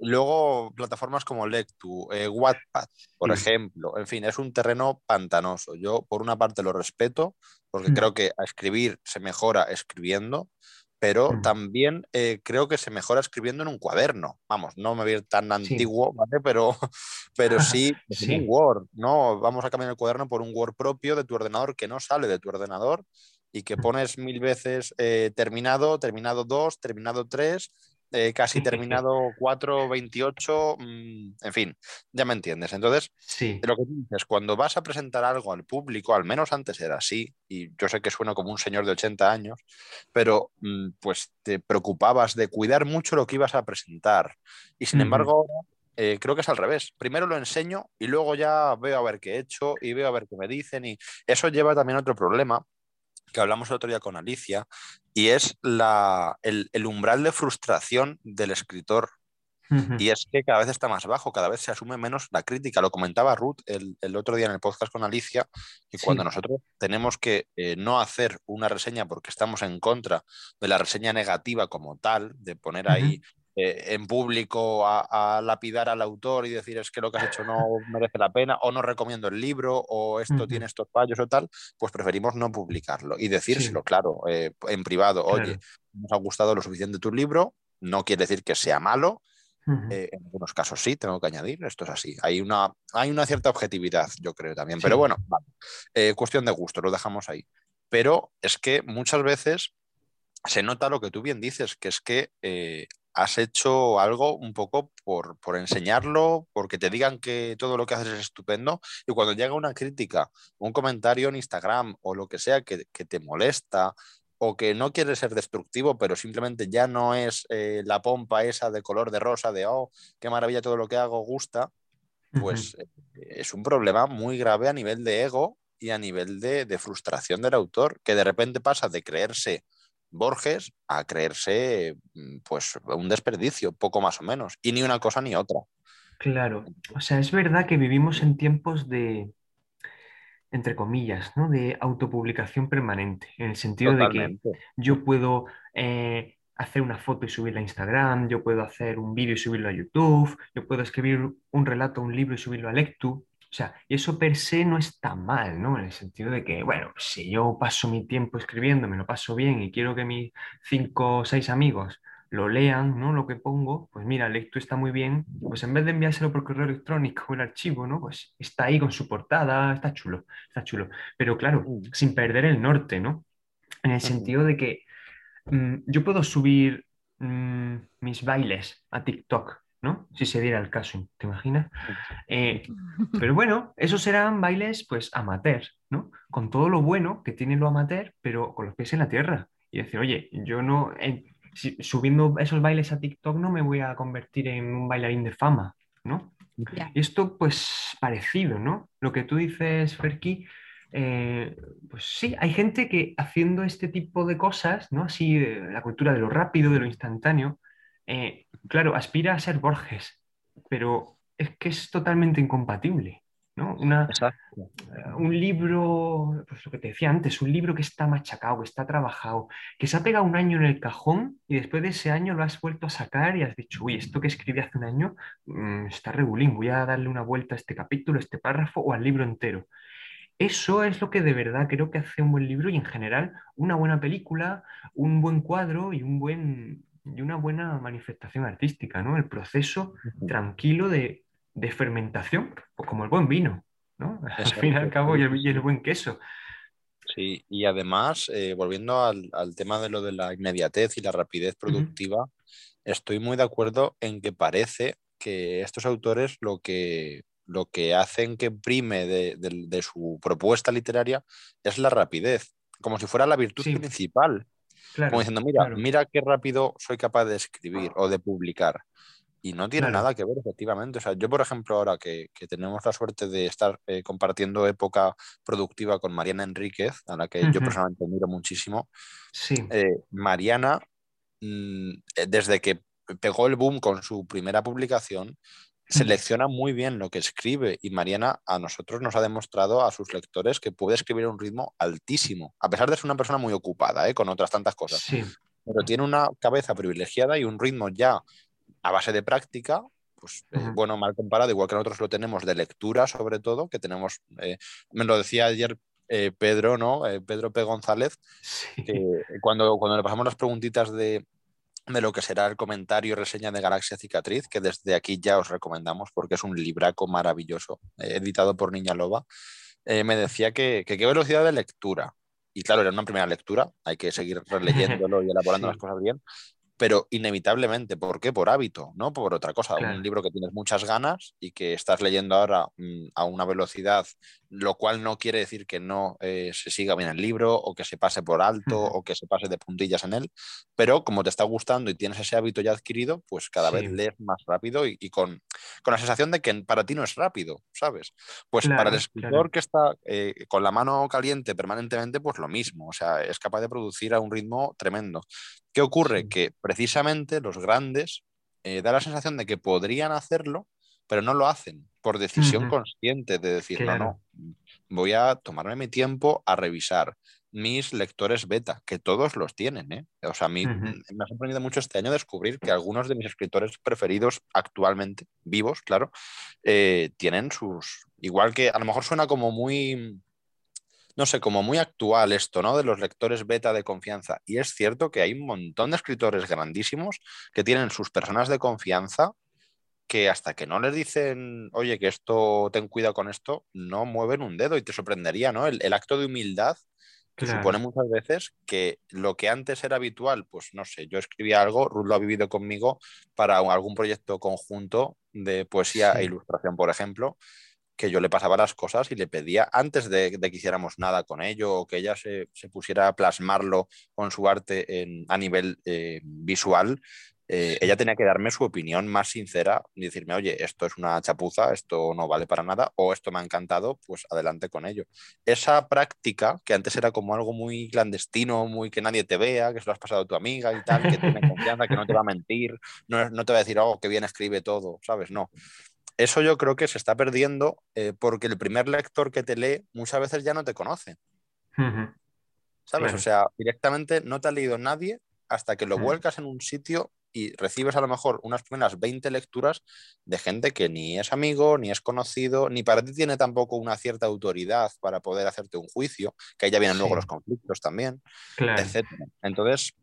luego plataformas como Lectu, eh, Wattpad, por Mm. ejemplo, en fin, es un terreno pantanoso. Yo por una parte lo respeto, porque Mm. creo que a escribir se mejora escribiendo, pero Mm. también eh, creo que se mejora escribiendo en un cuaderno. Vamos, no me voy a ir tan Sí. antiguo, ¿vale? Pero, pero sí, en un. Word, ¿no? Vamos a cambiar el cuaderno por un Word propio de tu ordenador que no sale de tu ordenador y que pones mil veces eh, terminado, terminado 2, terminado 3, casi terminado 4, 28, mm, en fin, ya me entiendes. Entonces, Sí. lo que dices, cuando vas a presentar algo al público, al menos antes era así, y yo sé que sueno como un señor de 80 años, pero mm, pues te preocupabas de cuidar mucho lo que ibas a presentar. Y sin embargo, eh, creo que es al revés. Primero lo enseño y luego ya veo a ver qué he hecho y veo a ver qué me dicen. Y eso lleva también a otro problema que hablamos el otro día con Alicia, y es la, el, el umbral de frustración del escritor y es que cada vez está más bajo, cada vez se asume menos la crítica. Lo comentaba Ruth el, el otro día en el podcast con Alicia, que Sí. cuando nosotros tenemos que eh, no hacer una reseña porque estamos en contra de la reseña negativa como tal, de poner ahí eh, en público a, a lapidar al autor y decir es que lo que has hecho no merece la pena, o no recomiendo el libro, o esto tiene estos fallos o tal, pues preferimos no publicarlo y decírselo, claro, eh, en privado, oye, nos ha gustado lo suficiente tu libro, no quiere decir que sea malo, eh, en algunos casos sí, tengo que añadir, esto es así. Hay una, hay una cierta objetividad, yo creo también. Pero bueno, vale. Eh, cuestión de gusto, lo dejamos ahí. Pero es que muchas veces se nota lo que tú bien dices, que es que eh, has hecho algo un poco por, por enseñarlo, porque te digan que todo lo que haces es estupendo, y cuando llega una crítica, un comentario en Instagram o lo que sea que, que te molesta o que no quiere ser destructivo, pero simplemente ya no es eh, la pompa esa de color de rosa, de, oh, qué maravilla todo lo que hago, gusta, pues eh, es un problema muy grave a nivel de ego y a nivel de, de, frustración del autor, que de repente pasa de creerse Borges a creerse mm, pues un desperdicio, poco más o menos, y ni una cosa ni otra. Claro, o sea, es verdad que vivimos en tiempos de, entre comillas, ¿no? de autopublicación permanente, en el sentido de que yo puedo eh, hacer una foto y subirla a Instagram, yo puedo hacer un vídeo y subirlo a YouTube, yo puedo escribir un relato, un libro y subirlo a Lectu. O sea, y eso per se no está mal, ¿no? En el sentido de que, bueno, si yo paso mi tiempo escribiendo, me lo paso bien y quiero que mis cinco o seis amigos lo lean, ¿no? Lo que pongo, pues mira, Lectu está muy bien, pues en vez de enviárselo por correo electrónico el archivo, ¿no? Pues está ahí con su portada, está chulo, está chulo. Pero claro, mm. sin perder el norte, ¿no? En el sentido de que mm, yo puedo subir mm, mis bailes a TikTok, ¿no? Si se diera el caso, ¿te imaginas? Eh, pero bueno, esos serán bailes, pues, amateur, ¿no? Con todo lo bueno que tiene lo amateur, pero con los pies en la tierra. Y decir, oye, yo no subiendo esos bailes a TikTok no me voy a convertir en un bailarín de fama, ¿no? Y esto, pues, parecido, ¿no? Lo que tú dices, Ferki, eh, pues sí, hay gente que haciendo este tipo de cosas, ¿no? Así, la cultura de lo rápido, de lo instantáneo, eh, claro, aspira a ser Borges, pero es que es totalmente incompatible. ¿no? Una, eh, un libro, pues lo que te decía antes, un libro que está machacado, que está trabajado, que se ha pegado un año en el cajón y después de ese año lo has vuelto a sacar y has dicho, uy, esto que escribí hace un año mm, está regulín, voy a darle una vuelta a este capítulo, a este párrafo o al libro entero. Eso es lo que de verdad creo que hace un buen libro y en general una buena película, un buen cuadro y, un buen, y una buena manifestación artística, ¿no? El proceso tranquilo de de fermentación, pues como el buen vino, ¿no? Al fin y al cabo, y el, buen queso. Sí, y además, eh, volviendo al, tema de lo de la inmediatez y la rapidez productiva, estoy muy de acuerdo en que parece que estos autores lo que, lo que hacen que prime de, su propuesta literaria es la rapidez, como si fuera la virtud principal. Como diciendo, mira, mira qué rápido soy capaz de escribir o de publicar. Y no tiene nada que ver, efectivamente. O sea, yo, por ejemplo, ahora que, tenemos la suerte de estar eh, compartiendo época productiva con Mariana Enríquez, a la que yo personalmente admiro muchísimo, sí. Eh, Mariana, mm, eh, desde que pegó el boom con su primera publicación, selecciona muy bien lo que escribe y Mariana a nosotros nos ha demostrado a sus lectores que puede escribir a un ritmo altísimo, a pesar de ser una persona muy ocupada con otras tantas cosas. Sí. Pero tiene una cabeza privilegiada y un ritmo ya a base de práctica, pues eh, bueno, mal comparado, igual que nosotros lo tenemos de lectura sobre todo, que tenemos, eh, me lo decía ayer eh, Pedro, ¿no? Pedro P. González, cuando, cuando le pasamos las preguntitas de, de lo que será el comentario y reseña de Galaxia Cicatriz, que desde aquí ya os recomendamos porque es un libraco maravilloso, editado por Niña Loba, me decía que, qué velocidad de lectura. Y claro, era una primera lectura, hay que seguir releyéndolo y elaborando las cosas bien, pero inevitablemente, ¿por qué? Por hábito, no por otra cosa. Un libro que tienes muchas ganas y que estás leyendo ahora mm, a una velocidad, lo cual no quiere decir que no eh, se siga bien el libro o que se pase por alto o que se pase de puntillas en él, pero como te está gustando y tienes ese hábito ya adquirido, pues cada vez lees más rápido y, con, la sensación de que para ti no es rápido, ¿sabes? Pues para el escritor que está eh, con la mano caliente permanentemente, pues lo mismo, o sea, es capaz de producir a un ritmo tremendo. ¿Qué ocurre? Que precisamente los grandes eh, da la sensación de que podrían hacerlo, pero no lo hacen por decisión consciente de decir, no, no, voy a tomarme mi tiempo a revisar mis lectores beta, que todos los tienen. ¿eh? O sea, a mí me ha sorprendido mucho este año descubrir que algunos de mis escritores preferidos actualmente, vivos, claro, eh, tienen sus... Igual que a lo mejor suena como muy no sé, como muy actual esto, ¿no? De los lectores beta de confianza. Y es cierto que hay un montón de escritores grandísimos que tienen sus personas de confianza que hasta que no les dicen, oye, que esto, ten cuidado con esto, no mueven un dedo y te sorprendería, ¿no? El, acto de humildad que supone muchas veces que lo que antes era habitual, pues no sé, yo escribía algo, Ruth lo ha vivido conmigo para algún proyecto conjunto de poesía e ilustración, por ejemplo, que yo le pasaba las cosas y le pedía antes de, que hiciéramos nada con ello o que ella se, pusiera a plasmarlo con su arte a nivel eh, visual, eh, ella tenía que darme su opinión más sincera y decirme, oye, esto es una chapuza, esto no vale para nada, o esto me ha encantado, pues adelante con ello. Esa práctica, que antes era como algo muy clandestino, muy que nadie te vea, que se lo has pasado a tu amiga y tal, que tiene confianza, que no te va a mentir, no, no te va a decir, oh, qué bien escribe todo, ¿sabes? No. Eso yo creo que se está perdiendo eh, porque el primer lector que te lee muchas veces ya no te conoce. ¿Sabes? O sea, directamente no te ha leído nadie hasta que lo vuelcas en un sitio y recibes a lo mejor unas primeras 20 lecturas de gente que ni es amigo, ni es conocido, ni para ti tiene tampoco una cierta autoridad para poder hacerte un juicio, que ahí ya vienen luego los conflictos también, etc. Entonces,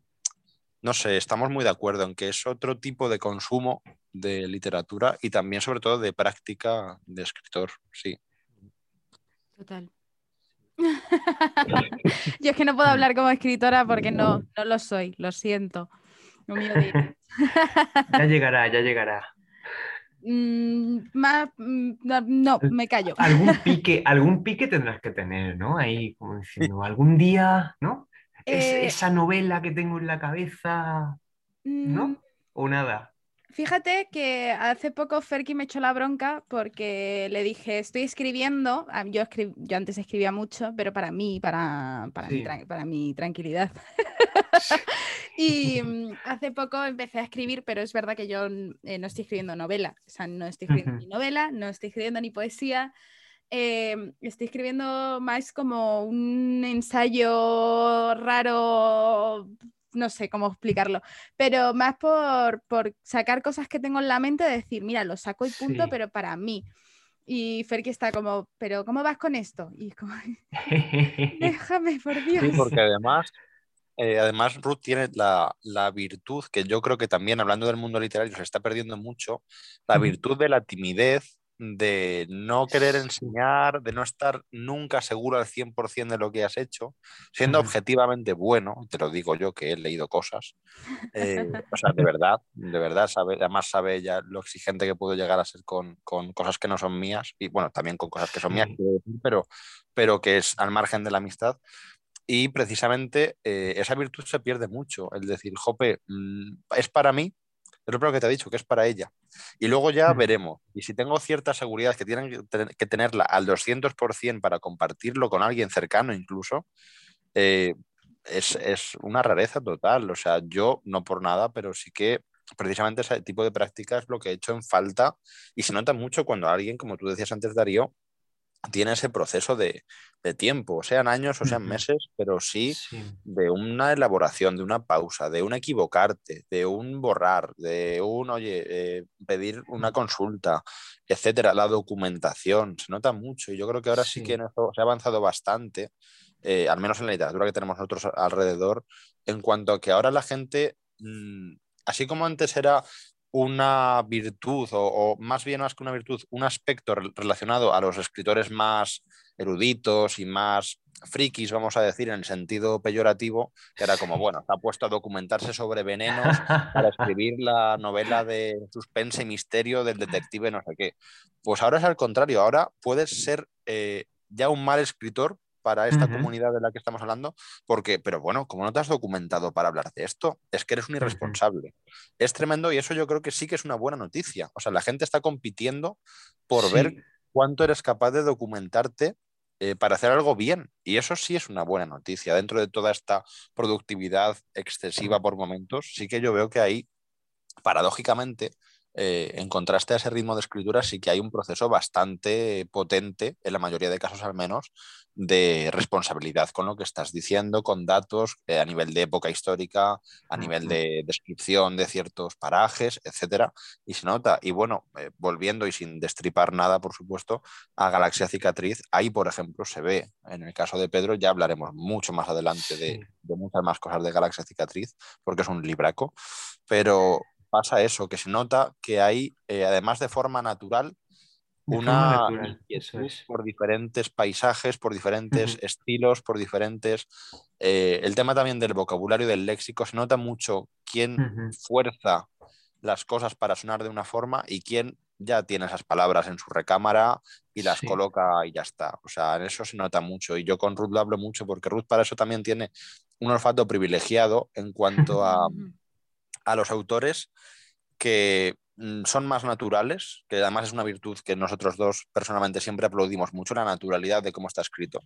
no sé, estamos muy de acuerdo en que es otro tipo de consumo de literatura y también sobre todo de práctica de escritor, sí. Total. Yo es que no puedo hablar como escritora porque no, no lo soy, lo siento. ya llegará, ya llegará. Mm, mm, no, me callo. Algún pique, algún pique tendrás que tener, ¿no? Ahí como diciendo, algún día, ¿no? Eh, esa novela que tengo en la cabeza, ¿no? Mm, ¿O nada? Fíjate que hace poco Ferki me echó la bronca porque le dije, estoy escribiendo, ah, yo, yo antes escribía mucho, pero para mí, para, para, mi, para mi tranquilidad. y mm, hace poco empecé a escribir, pero es verdad que yo eh, no estoy escribiendo novela, o sea, no estoy escribiendo ni novela, no estoy escribiendo ni poesía, em, estoy escribiendo más como un ensayo raro no sé cómo explicarlo, pero más por, sacar cosas que tengo en la mente, decir, mira, lo saco y punto, pero para mí. Y Ferki está como, pero ¿cómo vas con esto? Y como, déjame, por Dios. Sí, porque además, eh, además Ruth tiene la, la, virtud, que yo creo que también hablando del mundo literario se está perdiendo mucho, la virtud de la timidez de no querer enseñar, de no estar nunca seguro al 100% de lo que has hecho, siendo objetivamente bueno, te lo digo yo que he leído cosas, eh, o sea, de verdad, de verdad, sabe, además sabe ella lo exigente que puedo llegar a ser con, con, cosas que no son mías, y bueno, también con cosas que son mías, pero, pero que es al margen de la amistad. Y precisamente eh, esa virtud se pierde mucho, el decir, Jope, mm, es para mí, es lo primero que te ha dicho, que es para ella. Y luego ya veremos. Y si tengo cierta seguridad que tienen que tenerla al 200% para compartirlo con alguien cercano incluso, eh, es, es, una rareza total. O sea, yo no por nada, pero sí que precisamente ese tipo de práctica es lo que he hecho en falta y se nota mucho cuando alguien, como tú decías antes, Darío, tiene ese proceso de, tiempo, sean años o sean meses, pero sí, de una elaboración, de una pausa, de un equivocarte, de un borrar, de un, oye, eh, pedir una consulta, etcétera. La documentación se nota mucho y yo creo que ahora sí, que se ha avanzado bastante, eh, al menos en la literatura que tenemos nosotros alrededor, en cuanto a que ahora la gente, mm, así como antes era una virtud, o, más bien más que una virtud, un aspecto relacionado a los escritores más eruditos y más frikis, vamos a decir, en el sentido peyorativo, que era como, bueno, ha puesto a documentarse sobre venenos para escribir la novela de suspense y misterio del detective no sé qué. Pues ahora es al contrario, ahora puedes ser eh, ya un mal escritor para esta comunidad de la que estamos hablando, porque, pero bueno, como no te has documentado para hablar de esto, es que eres un irresponsable. Es tremendo y eso yo creo que sí que es una buena noticia. O sea, la gente está compitiendo por ver cuánto eres capaz de documentarte eh, para hacer algo bien. Y eso sí es una buena noticia. Dentro de toda esta productividad excesiva por momentos, sí que yo veo que ahí, paradójicamente, eh, en contraste a ese ritmo de escritura, sí que hay un proceso bastante potente, en la mayoría de casos al menos, de responsabilidad con lo que estás diciendo, con datos eh, a nivel de época histórica, a nivel de descripción de ciertos parajes, etcétera, y se nota. Y bueno, eh, volviendo y sin destripar nada, por supuesto, a Galaxia Cicatriz, ahí, por ejemplo, se ve, en el caso de Pedro, ya hablaremos mucho más adelante de, de muchas más cosas de Galaxia Cicatriz, porque es un libraco, pero pasa eso, que se nota que hay, eh, además de forma natural, una por diferentes paisajes, por diferentes estilos, por diferentes... Eh, el tema también del vocabulario del léxico, se nota mucho quién fuerza las cosas para sonar de una forma y quién ya tiene esas palabras en su recámara y las coloca y ya está. O sea, en eso se nota mucho. Y yo con Ruth lo hablo mucho porque Ruth para eso también tiene un olfato privilegiado en cuanto a a los autores que mm, son más naturales, que además es una virtud que nosotros dos personalmente siempre aplaudimos mucho, la naturalidad de cómo está escrito.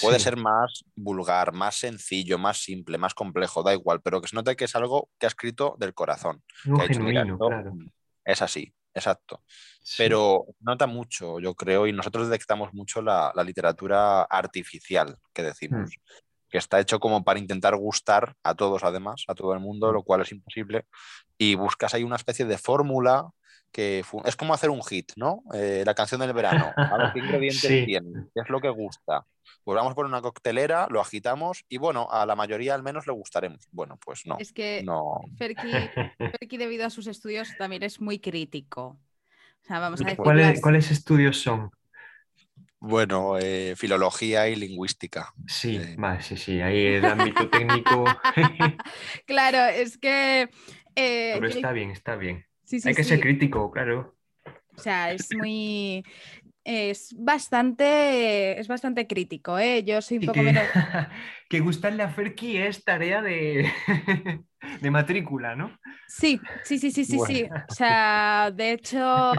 Puede Sí. ser más vulgar, más sencillo, más simple, más complejo, da igual, pero que se note que es algo que ha escrito del corazón. Algo que ha dicho, "Mira, genuino, esto claro. Es así, exacto. Sí. Pero nota mucho, yo creo, y nosotros detectamos mucho la, la literatura artificial que decimos, que está hecho como para intentar gustar a todos, además, a todo el mundo, lo cual es imposible, y buscas ahí una especie de fórmula que es como hacer un hit, ¿no? Eh, la canción del verano, a ver qué ingredientes Sí. tiene, qué es lo que gusta. Pues vamos por una coctelera, lo agitamos y bueno, a la mayoría al menos le gustaremos. Bueno, pues no, Es que no. Ferki, Ferki, debido a sus estudios, también es muy crítico. O sea, vamos a decir. ¿Cuáles, las- cuáles estudios son? Bueno, eh, filología y lingüística. Sí, Eh. vale, sí, sí, ahí el ámbito técnico. Claro, es que. eh, Pero yo- está bien, está bien. sí, sí, Hay que sí. ser crítico, claro. O sea, es muy. Es bastante. Es bastante crítico, ¿eh? Yo soy un poco que, menos. que gustarle a Ferki es tarea de, de matrícula, ¿no? Sí, sí, sí, sí, sí, sí. O sea, de hecho.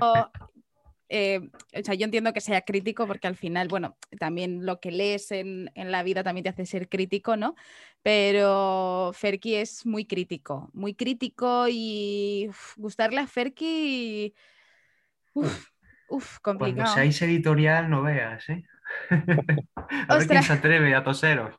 Eh, o sea, yo entiendo que sea crítico porque al final, bueno, también lo que lees en, en la vida también te hace ser crítico, ¿no? Pero Ferki es muy crítico, muy crítico y uf, gustarle a Ferki, uf, uf, Cuando complicado. seáis editorial, no veas, ¿eh? a ver quién se atreve a toseros.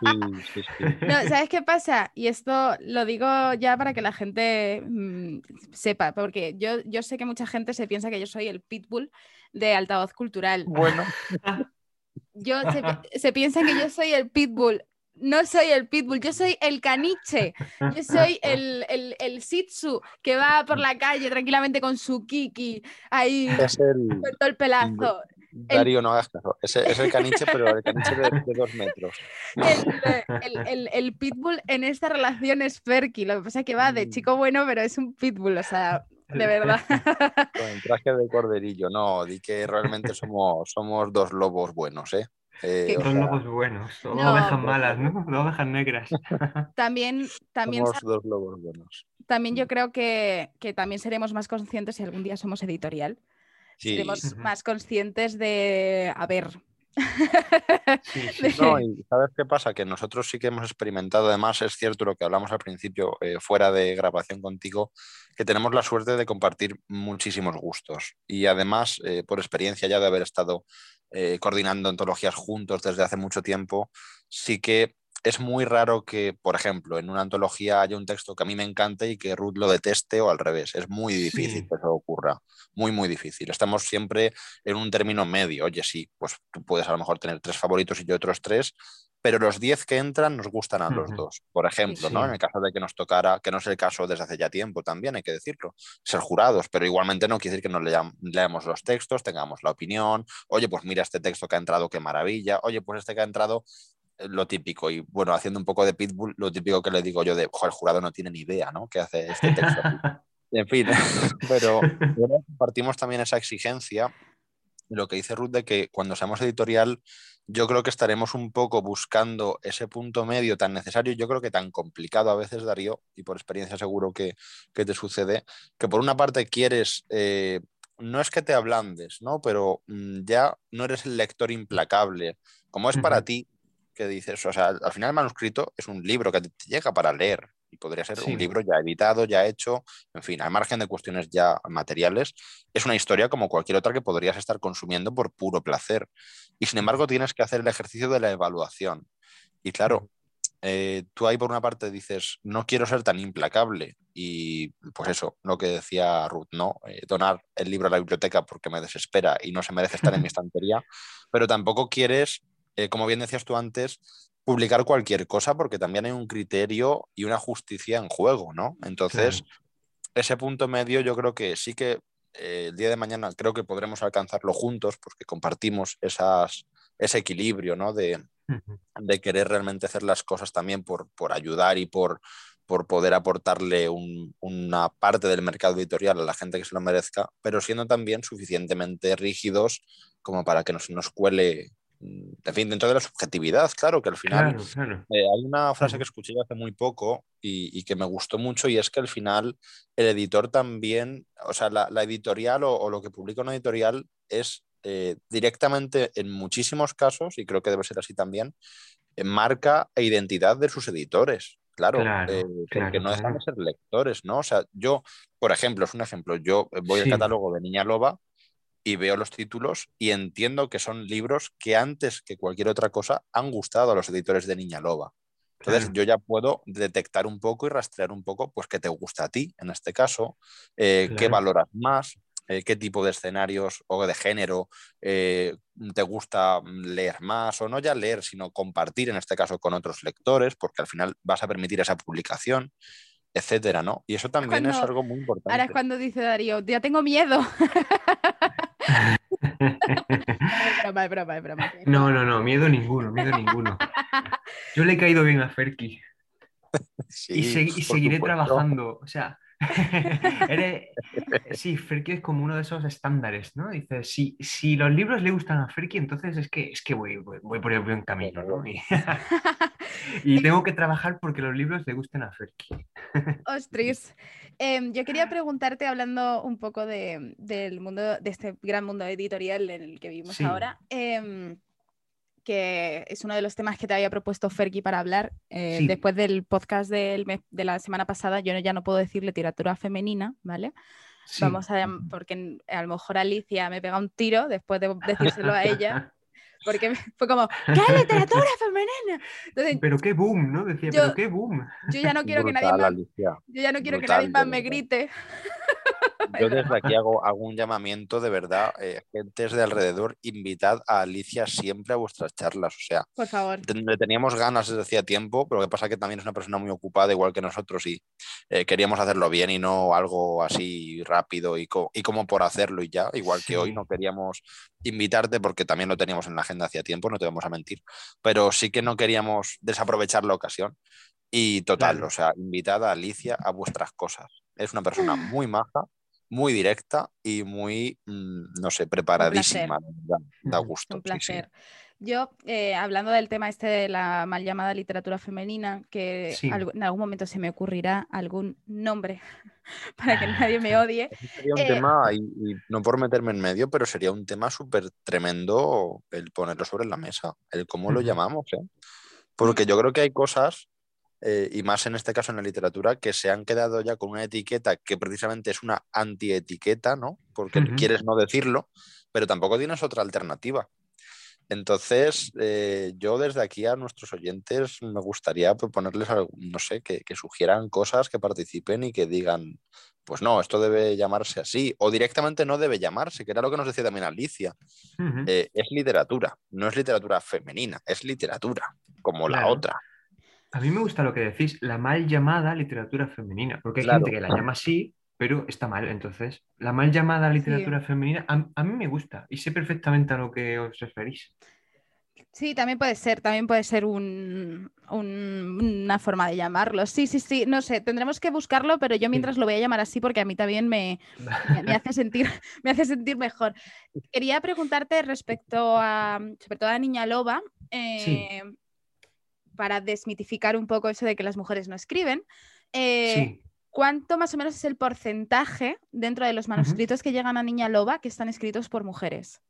Sí, sí, sí. No, ¿sabes qué pasa? Y esto lo digo ya para que la gente mm, sepa, porque yo, yo sé que mucha gente se piensa que yo soy el pitbull de altavoz cultural. Bueno, Yo se, pi- se piensan que yo soy el pitbull. No soy el pitbull, yo soy el caniche. Yo soy el, el, el shih tzu que va por la calle tranquilamente con su kiki ahí es el. con todo el pelazo. Darío, no hagas caso. Es, es el caniche, pero el caniche de, de dos metros. El, el- el- el pitbull en esta relación es Ferky. Lo que pasa es que va de Mm. chico bueno, pero es un pitbull, o sea, de verdad. Con el traje de corderillo. No, di que realmente somos, somos dos lobos buenos, ¿eh? Eh, o Dos sea, lobos buenos, dos No. ovejas malas, ¿no? Dos ovejas negras. También, también, somos dos lobos buenos. también yo creo que, que también seremos más conscientes si algún día somos editorial. Sí. Seremos más conscientes de, a ver, Sí, sí, De- sí. No, y ¿sabes qué pasa? Que nosotros sí que hemos experimentado, además es cierto lo que hablamos al principio, eh, fuera de grabación contigo, que tenemos la suerte de compartir muchísimos gustos. Y además, eh, por experiencia ya de haber estado eh, coordinando antologías juntos desde hace mucho tiempo, sí que es muy raro que, por ejemplo, en una antología haya un texto que a mí me encante y que Ruth lo deteste o al revés. Es muy difícil Sí. que eso ocurra. Muy, muy difícil. Estamos siempre en un término medio. Oye, sí, pues tú puedes a lo mejor tener tres favoritos y yo otros tres, pero los diez que entran nos gustan a los dos. Por ejemplo, ¿no? En el caso de que nos tocara, que no es el caso desde hace ya tiempo también, hay que decirlo, ser jurados, pero igualmente no quiere decir que no leam- leamos los textos, tengamos la opinión. Oye, pues mira este texto que ha entrado, qué maravilla. Oye, pues este que ha entrado, lo típico. Y bueno, haciendo un poco de pitbull, lo típico que le digo yo de, ojo, el jurado no tiene ni idea, ¿no? ¿Qué hace este texto? aquí?". En fin, pero bueno, compartimos también esa exigencia. Lo que dice Ruth de que cuando seamos editorial, yo creo que estaremos un poco buscando ese punto medio tan necesario, yo creo que tan complicado a veces, Darío, y por experiencia seguro que, que te sucede, que por una parte quieres, eh, no es que te ablandes, ¿no? Pero mm, ya no eres el lector implacable, como es para ti, que dices, o sea, al final el manuscrito es un libro que te llega para leer y podría ser Sí. un libro ya editado, ya hecho, en fin, al margen de cuestiones ya materiales, es una historia como cualquier otra que podrías estar consumiendo por puro placer. Y sin embargo tienes que hacer el ejercicio de la evaluación. Y claro, eh, tú ahí por una parte dices, no quiero ser tan implacable y pues eso, lo que decía Ruth, ¿no? Eh, donar el libro a la biblioteca porque me desespera y no se merece estar en mi estantería, pero tampoco quieres, eh, como bien decías tú antes, publicar cualquier cosa porque también hay un criterio y una justicia en juego, ¿no? Entonces, ese punto medio yo creo que sí que eh, el día de mañana creo que podremos alcanzarlo juntos porque compartimos esas, ese equilibrio, ¿no? De, de querer realmente hacer las cosas también por, por ayudar y por, por poder aportarle un- una parte del mercado editorial a la gente que se lo merezca, pero siendo también suficientemente rígidos como para que no se nos cuele en fin, dentro de la subjetividad, claro, que al final Claro, claro. eh, hay una frase que escuché hace muy poco y, y que me gustó mucho y es que al final el editor también, o sea, la, la editorial o, o lo que publica una editorial es eh, directamente en muchísimos casos, y creo que debe ser así también, eh, marca e identidad de sus editores. Claro, Claro, porque no dejan de ser lectores, ¿no? O sea, yo, por ejemplo, es un ejemplo, yo voy al catálogo de Niña Loba y veo los títulos y entiendo que son libros que antes que cualquier otra cosa han gustado a los editores de Niña Loba. Entonces Claro. yo ya puedo detectar un poco y rastrear un poco, pues qué te gusta a ti en este caso, eh, qué valoras más, eh, qué tipo de escenarios o de género eh, te gusta leer más o no ya leer, sino compartir en este caso con otros lectores, porque al final vas a permitir esa publicación, etcétera, ¿no? Y eso también es algo muy importante. Ahora es cuando dice Darío, ya tengo miedo. es broma, es broma, es broma. No, no, no, miedo ninguno, miedo ninguno. Yo le he caído bien a Ferki y, Sí, se- y seguiré supuesto. trabajando. O sea, sí, Ferki es como uno de esos estándares, ¿no? Dice, si, si los libros le gustan a Ferki, entonces es que, es que voy, voy, voy por el buen camino, ¿no? Y, y tengo que trabajar porque los libros le gusten a Ferki. Ostras. Em, yo quería preguntarte, hablando un poco de- del mundo, de este gran mundo editorial en el que vivimos Sí. ahora, em, que es uno de los temas que te había propuesto Ferki para hablar. eh, Sí. Después del podcast del mes- de la semana pasada, yo no- ya no puedo decir literatura femenina, ¿vale? Sí. Vamos a, porque a lo mejor Alicia me pega un tiro después de decírselo a ella, porque fue como, ¿qué literatura femenina? Entonces, Pero qué boom, ¿no? Decía, Yo- pero qué boom. yo ya no quiero que nadie más, Alicia. yo ya no quiero brutal, que nadie más me grite. Yo desde aquí hago, hago un llamamiento de verdad, eh, gentes de alrededor, invitad a Alicia siempre a vuestras charlas. O sea, Por favor. le teníamos ganas desde hacía tiempo, pero lo que pasa es que también es una persona muy ocupada, igual que nosotros, y eh, queríamos hacerlo bien y no algo así rápido y, co- y como por hacerlo y ya. Igual que hoy no queríamos invitarte porque también lo teníamos en la agenda hacía tiempo, no te vamos a mentir, pero sí que no queríamos desaprovechar la ocasión. Y total, Claro. o sea, invitada a Alicia a vuestras cosas. Es una persona muy maja, muy directa y muy, mm, no sé, preparadísima. de verdad. Da Ujú. gusto. Un sí, sí. Yo, eh, hablando del tema este de la mal llamada literatura femenina, que Sí. algo- en algún momento se me ocurrirá algún nombre para que nadie me odie. Sería un Eh, tema, y, y no por meterme en medio, pero sería un tema súper tremendo el ponerlo sobre la mesa, el cómo lo llamamos, ¿eh? Porque yo creo que hay cosas, eh, y más en este caso en la literatura, que se han quedado ya con una etiqueta que precisamente es una antietiqueta, ¿no? Porque quieres no decirlo, pero tampoco tienes otra alternativa. Entonces, eh, yo desde aquí a nuestros oyentes me gustaría proponerles, no sé, que, que sugieran cosas, que participen y que digan, pues no, esto debe llamarse así, o directamente no debe llamarse, que era lo que nos decía también Alicia. Eh, es literatura, no es literatura femenina, es literatura, como la otra. A mí me gusta lo que decís, la mal llamada literatura femenina, porque hay Claro. gente que la llama así, pero está mal. Entonces, la mal llamada literatura femenina, a, a mí me gusta y sé perfectamente a lo que os referís. Sí, también puede ser, también puede ser un- un- una forma de llamarlo. Sí, sí, sí, no sé, tendremos que buscarlo, pero yo mientras lo voy a llamar así porque a mí también me, me- me hace sentir, me hace sentir mejor. Quería preguntarte respecto a, sobre todo a Niña Loba, eh, para desmitificar un poco eso de que las mujeres no escriben. eh, Sí, ¿Cuánto más o menos es el porcentaje dentro de los manuscritos que llegan a Niña Loba que están escritos por mujeres?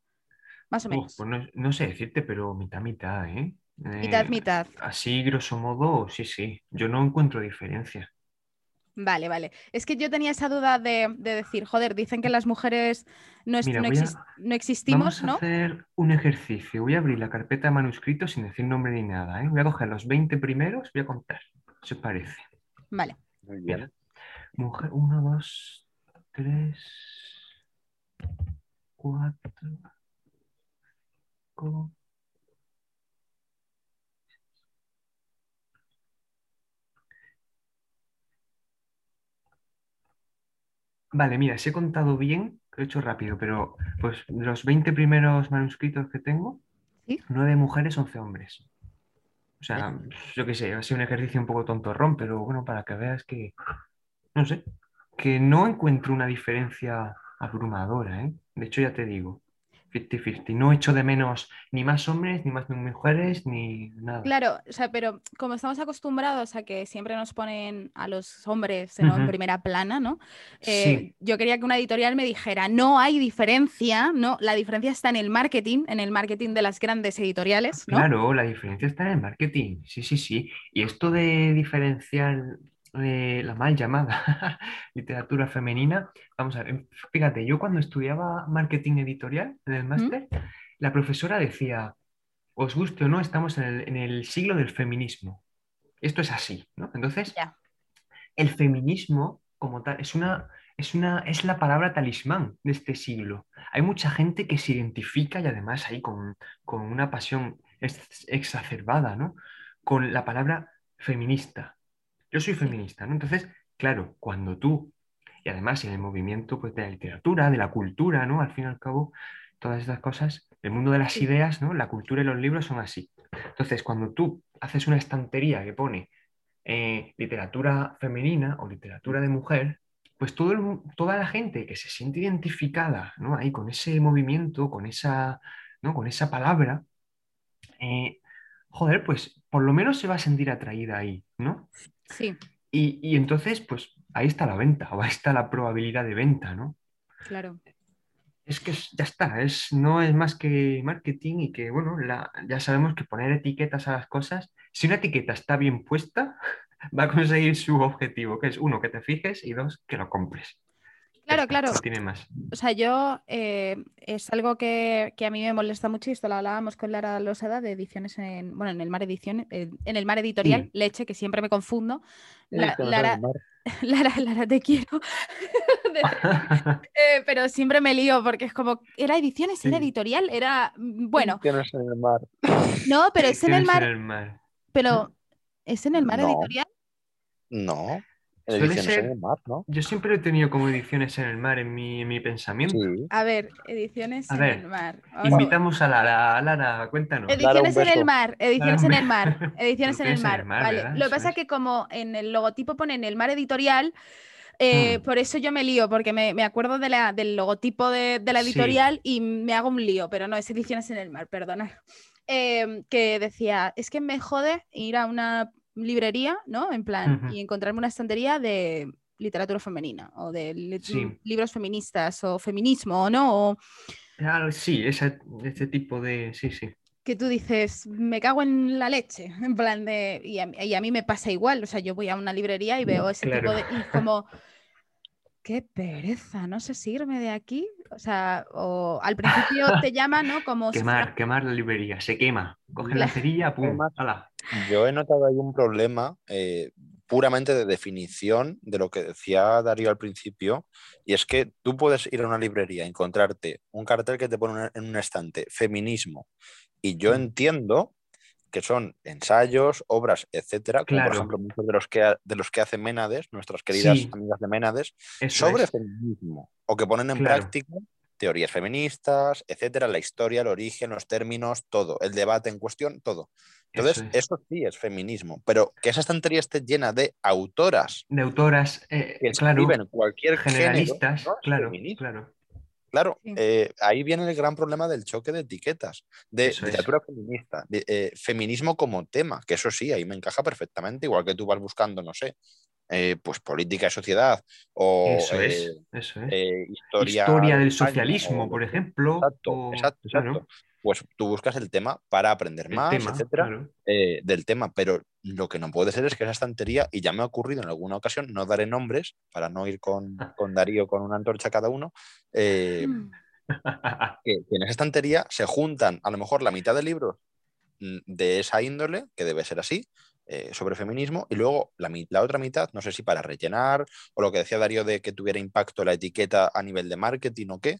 Más o Uf, menos. pues no, no sé decirte, pero mitad, mitad, ¿eh? Mitad, Eh, mitad. Así, grosso modo, sí, sí. Yo no encuentro diferencia. Vale, vale. Es que yo tenía esa duda de, de decir, joder, dicen que las mujeres no, es- Mira, no, voy a- no existimos, Vamos a ¿no? hacer un ejercicio. Voy a abrir la carpeta de manuscritos sin decir nombre ni nada, ¿eh? Voy a coger los 20 primeros, voy a contar. ¿Qué os parece? Vale. Muy bien. Mujer, uno, dos, tres, cuatro, cinco. Vale, mira, si he contado bien, lo he hecho rápido, pero pues de los 20 primeros manuscritos que tengo, ¿Sí? 9 mujeres, 11 hombres. O sea, yo qué sé, ha sido un ejercicio un poco tontorrón, pero bueno, para que veas que, no sé, que no encuentro una diferencia abrumadora, ¿eh? De hecho, ya te digo. 50-50. No echo de menos ni más hombres, ni más mujeres, ni nada. Claro, o sea, pero como estamos acostumbrados a que siempre nos ponen a los hombres en primera plana, ¿no? Eh, yo quería que una editorial me dijera, no hay diferencia, ¿no? La diferencia está en el marketing, en el marketing de las grandes editoriales, ¿no? Claro, la diferencia está en el marketing, sí, sí, sí. Y esto de diferenciar eh, la mal llamada literatura femenina. Vamos a ver, fíjate, yo cuando estudiaba marketing editorial en el máster, la profesora decía, os guste o no, estamos en el, siglo del feminismo. Esto es así, ¿no? Entonces, el feminismo como tal es una, es una, es la palabra talismán de este siglo. Hay mucha gente que se identifica y además ahí con, con una pasión exacerbada, ¿no? Con la palabra feminista. Yo soy feminista, ¿no? Entonces, claro, cuando tú, y además en el movimiento pues, de la literatura, de la cultura, ¿no? Al fin y al cabo, todas estas cosas, el mundo de las ideas, ¿no? La cultura y los libros son así. Entonces, cuando tú haces una estantería que pone eh, literatura femenina o literatura de mujer, pues todo toda la gente que se siente identificada ¿no? ahí con ese movimiento, con esa, ¿no? con esa palabra, eh, joder, pues por lo menos se va a sentir atraída ahí, ¿no? Sí. Y, entonces, pues ahí está la venta, o ahí está la probabilidad de venta, ¿no? Claro. Es que ya está, es, no es más que marketing y que, bueno, ya sabemos que poner etiquetas a las cosas, si una etiqueta está bien puesta, va a conseguir su objetivo, que es uno, que te fijes y dos, que lo compres. Claro, claro. tiene más. O sea, yo eh, es algo que, a mí me molesta mucho y esto lo hablábamos con Lara Losada de ediciones en, bueno, en el mar edición, en el mar editorial, leche, que siempre me confundo. Lara, Lara, te quiero. Eh, pero siempre me lío porque es como, ¿era ediciones? ¿Era editorial? Era, mm, bueno. en el mar. No, pero es en el mar. Pero, ¿es en el mar editorial? No. Ediciones en el mar, ¿no? Yo siempre he tenido como ediciones en el mar en mi, pensamiento. A ver, ediciones en el mar. invitamos a Lara, Lara, cuéntanos. Ediciones en el mar, ediciones en el mar, ediciones en el mar. vale. Lo que pasa es que como en el logotipo ponen el mar editorial, eh, hmm. Por eso yo me lío, porque me, acuerdo de la, del logotipo de, la editorial y me hago un lío, pero no, es ediciones en el mar, perdona. Eh, que decía, es que me jode ir a una librería, ¿no? En plan, y encontrarme una estantería de literatura femenina o de libros feministas o feminismo, ¿no? Claro, sí, ese, tipo de... Sí, sí. Que tú dices, me cago en la leche, en plan de... Y a, mí me pasa igual, o sea, yo voy a una librería y veo ese tipo de... Y como qué pereza, no sé si irme de aquí. O sea, o al principio te llama, ¿no? Como quemar, quemar la librería, se quema. Coge la, cerilla, pum, Yo he notado ahí un problema eh, puramente de definición de lo que decía Darío al principio, y es que tú puedes ir a una librería y encontrarte un cartel que te pone en un estante, feminismo, y yo mm. entiendo que son ensayos, obras, etcétera, como por ejemplo muchos de los que, de los que hace Ménades, nuestras queridas amigas de Ménades, sobre feminismo, o que ponen en práctica teorías feministas, etcétera, la historia, el origen, los términos, todo, el debate en cuestión, todo. Entonces, eso, sí es feminismo, pero que esa estantería esté llena de autoras. De autoras eh, que escriben cualquier generalistas, claro, claro. Claro, eh, ahí viene el gran problema del choque de etiquetas, de literatura feminista, de, eh, feminismo como tema, que eso sí, ahí me encaja perfectamente, igual que tú vas buscando, no sé, eh, pues política y sociedad o historia, historia, del socialismo, por ejemplo. Exacto, exacto pues tú buscas el tema para aprender más, etcétera, eh, del tema. Pero lo que no puede ser es que esa estantería, y ya me ha ocurrido en alguna ocasión, no daré nombres para no ir con, con Darío con una antorcha cada uno, eh, mm. que, en esa estantería se juntan a lo mejor la mitad de libros mm, de esa índole, que debe ser así, eh, sobre feminismo, y luego la, la, otra mitad, no sé si para rellenar, o lo que decía Darío de que tuviera impacto la etiqueta a nivel de marketing o qué,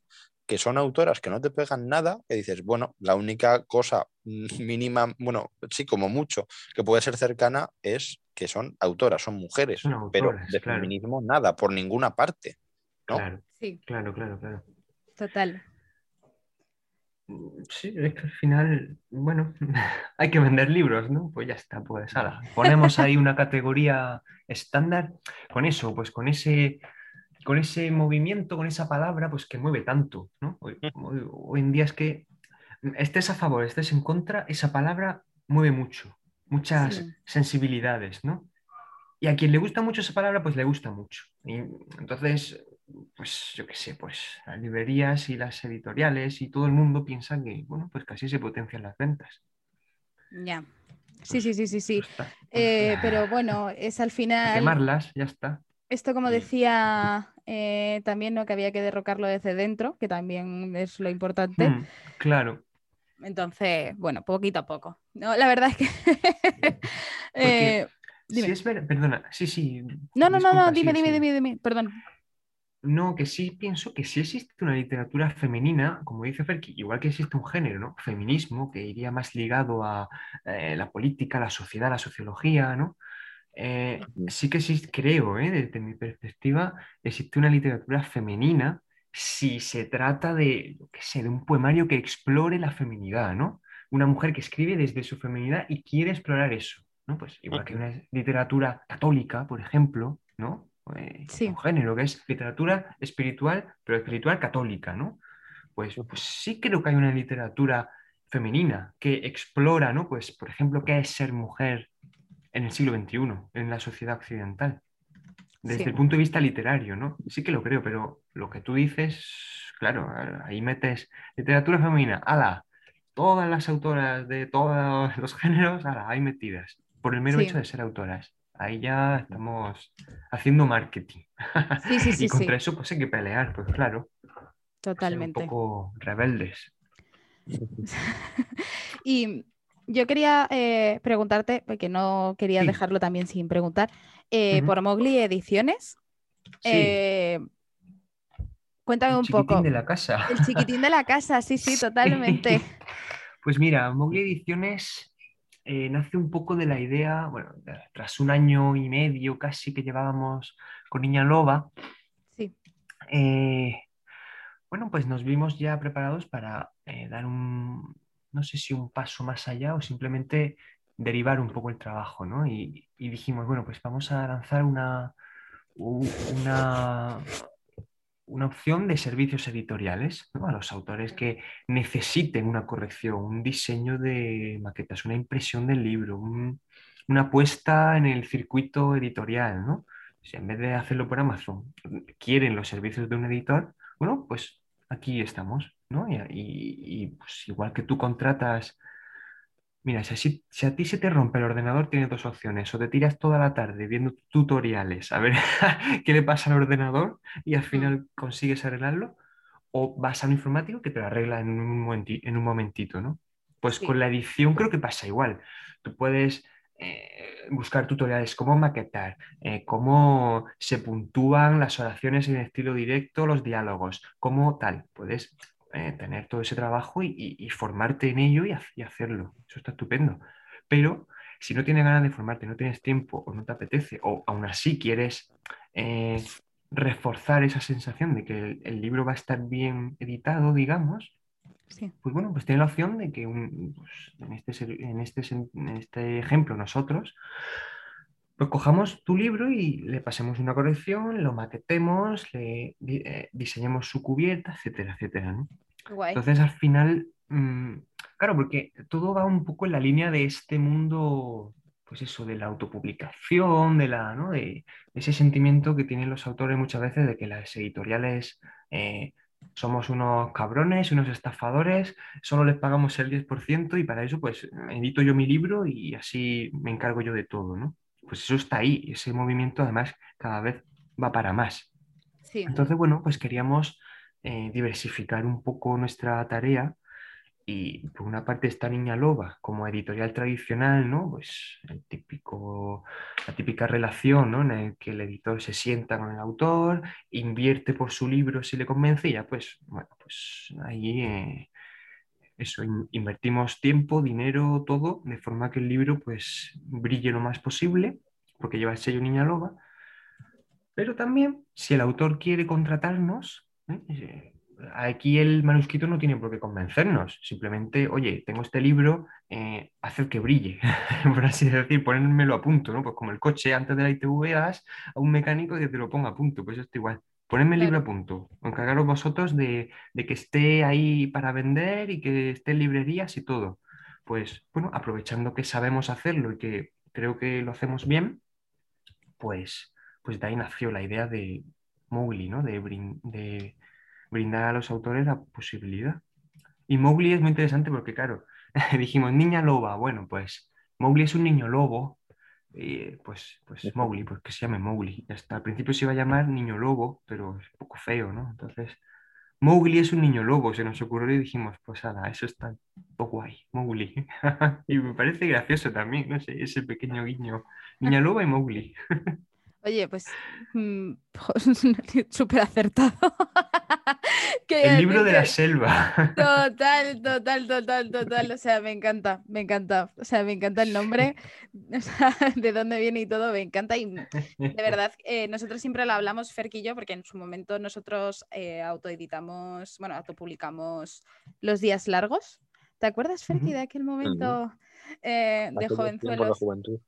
que son autoras que no te pegan nada, que dices, bueno, la única cosa mínima, bueno, sí, como mucho, que puede ser cercana es que son autoras, son mujeres, pero de feminismo nada, por ninguna parte. ¿no? Claro, sí. claro, claro, claro. Total. Sí, es que al final, bueno, hay que vender libros, ¿no? Pues ya está, pues ahora ponemos ahí una categoría estándar con eso, pues con ese con ese movimiento, con esa palabra, pues que mueve tanto, ¿no? Hoy, hoy en día es que estés a favor, estés en contra, esa palabra mueve mucho, muchas sensibilidades, ¿no? Y a quien le gusta mucho esa palabra, pues le gusta mucho. Y entonces, pues yo qué sé, pues las librerías y las editoriales y todo el mundo piensan que, bueno, pues casi se potencian las ventas. Ya. Sí, sí, sí, sí, sí. Eh, pero bueno, es al final. quemarlas, ya está. Esto, como decía eh, también, ¿no? Que había que derrocarlo desde dentro, que también es lo importante. Mm, claro. Entonces, bueno, poquito a poco. No, la verdad es que. eh, es perdona, sí, sí. No, no, no, no, dime, dime, dime, dime, perdón. No, que sí pienso que sí existe una literatura femenina, como dice Ferki, igual que existe un género, ¿no? Feminismo, que iría más ligado a eh, la política, la sociedad, la sociología, ¿no? Eh, sí que sí creo, ¿eh? desde mi perspectiva, existe una literatura femenina si se trata de, qué sé, de un poemario que explore la feminidad, ¿no? Una mujer que escribe desde su feminidad y quiere explorar eso, ¿no? Pues igual que una literatura católica, por ejemplo, ¿no? Eh, un género que es literatura espiritual, pero espiritual católica, ¿no? Pues, pues sí creo que hay una literatura femenina que explora, ¿no? Pues, por ejemplo, qué es ser mujer en el siglo XXI, en la sociedad occidental desde el punto de vista literario, ¿no? Sí que lo creo, pero lo que tú dices, claro, ahí metes literatura femenina, ala, todas las autoras de todos los géneros, ala, ahí metidas, por el mero hecho de ser autoras. Ahí ya estamos haciendo marketing. Sí, sí, sí, y contra eso pues hay que pelear, pues claro. Totalmente. un poco rebeldes. y yo quería eh, preguntarte, porque no quería dejarlo también sin preguntar, eh, por Mowgli Ediciones. Eh, cuéntame un poco. El chiquitín de la casa. El chiquitín de la casa, sí, sí, totalmente. Pues mira, Mowgli Ediciones nace un poco de la idea, bueno, tras un año y medio casi que llevábamos con Niña Loba. Sí. bueno, pues nos vimos ya preparados para dar un, no sé si un paso más allá o simplemente derivar un poco el trabajo, ¿no? Y, dijimos, bueno, pues vamos a lanzar una, una, una opción de servicios editoriales a los autores que necesiten una corrección, un diseño de maquetas, una impresión del libro, una puesta en el circuito editorial, ¿no? Si en vez de hacerlo por Amazon quieren los servicios de un editor, bueno, pues aquí estamos. ¿no? Y, pues igual que tú contratas, mira, si, a ti se te rompe el ordenador, tienes dos opciones, o te tiras toda la tarde viendo tutoriales a ver qué le pasa al ordenador y al final consigues arreglarlo, o vas a un informático que te lo arregla en un, en un momentito, ¿no? Pues con la edición creo que pasa igual. Tú puedes eh, buscar tutoriales, cómo maquetar, eh, cómo se puntúan las oraciones en estilo directo, los diálogos, cómo tal. Puedes eh, tener todo ese trabajo y, formarte en ello y, hacerlo. Eso está estupendo. Pero si no tienes ganas de formarte, no tienes tiempo o no te apetece, o aún así quieres reforzar esa sensación de que el, libro va a estar bien editado, digamos, pues bueno, pues tiene la opción de que pues, en, este, en, este, en este ejemplo nosotros pues cojamos tu libro y le pasemos una corrección, lo maquetemos, le eh, diseñemos su cubierta, etcétera, etcétera. Entonces al final, mm, claro, porque todo va un poco en la línea de este mundo, pues eso, de la autopublicación, de, la, ¿no? de ese sentimiento que tienen los autores muchas veces de que las editoriales eh, somos unos cabrones, unos estafadores, solo les pagamos el 10% y para eso pues edito yo mi libro y así me encargo yo de todo, ¿no? pues eso está ahí, ese movimiento además cada vez va para más. Entonces, bueno, pues queríamos eh, diversificar un poco nuestra tarea y por una parte está Niña Loba como editorial tradicional, ¿no? Pues el típico, la típica relación, ¿no? En el que el editor se sienta con el autor, invierte por su libro si le convence y ya pues, bueno, pues ahí eh, eso, invertimos tiempo, dinero, todo, de forma que el libro pues brille lo más posible, porque lleva el sello Niña Loba. Pero también, si el autor quiere contratarnos, ¿eh? Aquí el manuscrito no tiene por qué convencernos. Simplemente, oye, tengo este libro, eh, hacer que brille, por así decir, ponérmelo a punto, ¿no? Pues como el coche antes de la ITV das a un mecánico que te lo ponga a punto, pues esto igual. Ponedme el libro a punto. Encargaros vosotros de, de que esté ahí para vender y que esté en librerías y todo. Pues bueno, aprovechando que sabemos hacerlo y que creo que lo hacemos bien, pues, pues de ahí nació la idea de Mowgli, ¿no? De brindar a los autores la posibilidad. Y Mowgli es muy interesante porque, claro, dijimos niña loba. Bueno, pues Mowgli es un niño lobo. Y pues, pues Mowgli, pues que se llame Mowgli. Al principio se iba a llamar niño lobo, pero es un poco feo, ¿no? Entonces, Mowgli es un niño lobo, se nos ocurrió y dijimos, pues nada, eso está todo guay, Mowgli. Y me parece gracioso también, no sé, ese pequeño guiño. Niña loba y Mowgli. Oye, pues mm, súper acertado. ¿Qué iba a El libro de la selva. Total, total, total, total. O sea, me encanta, me encanta. O sea, me encanta el nombre, o sea, de dónde viene y todo, me encanta. Y de verdad, eh, nosotros siempre lo hablamos, yo, porque en su momento nosotros eh, autoeditamos, bueno, autopublicamos Los Días Largos. ¿Te acuerdas, Ferki, de aquel momento eh, de jovenzuelos? juventud.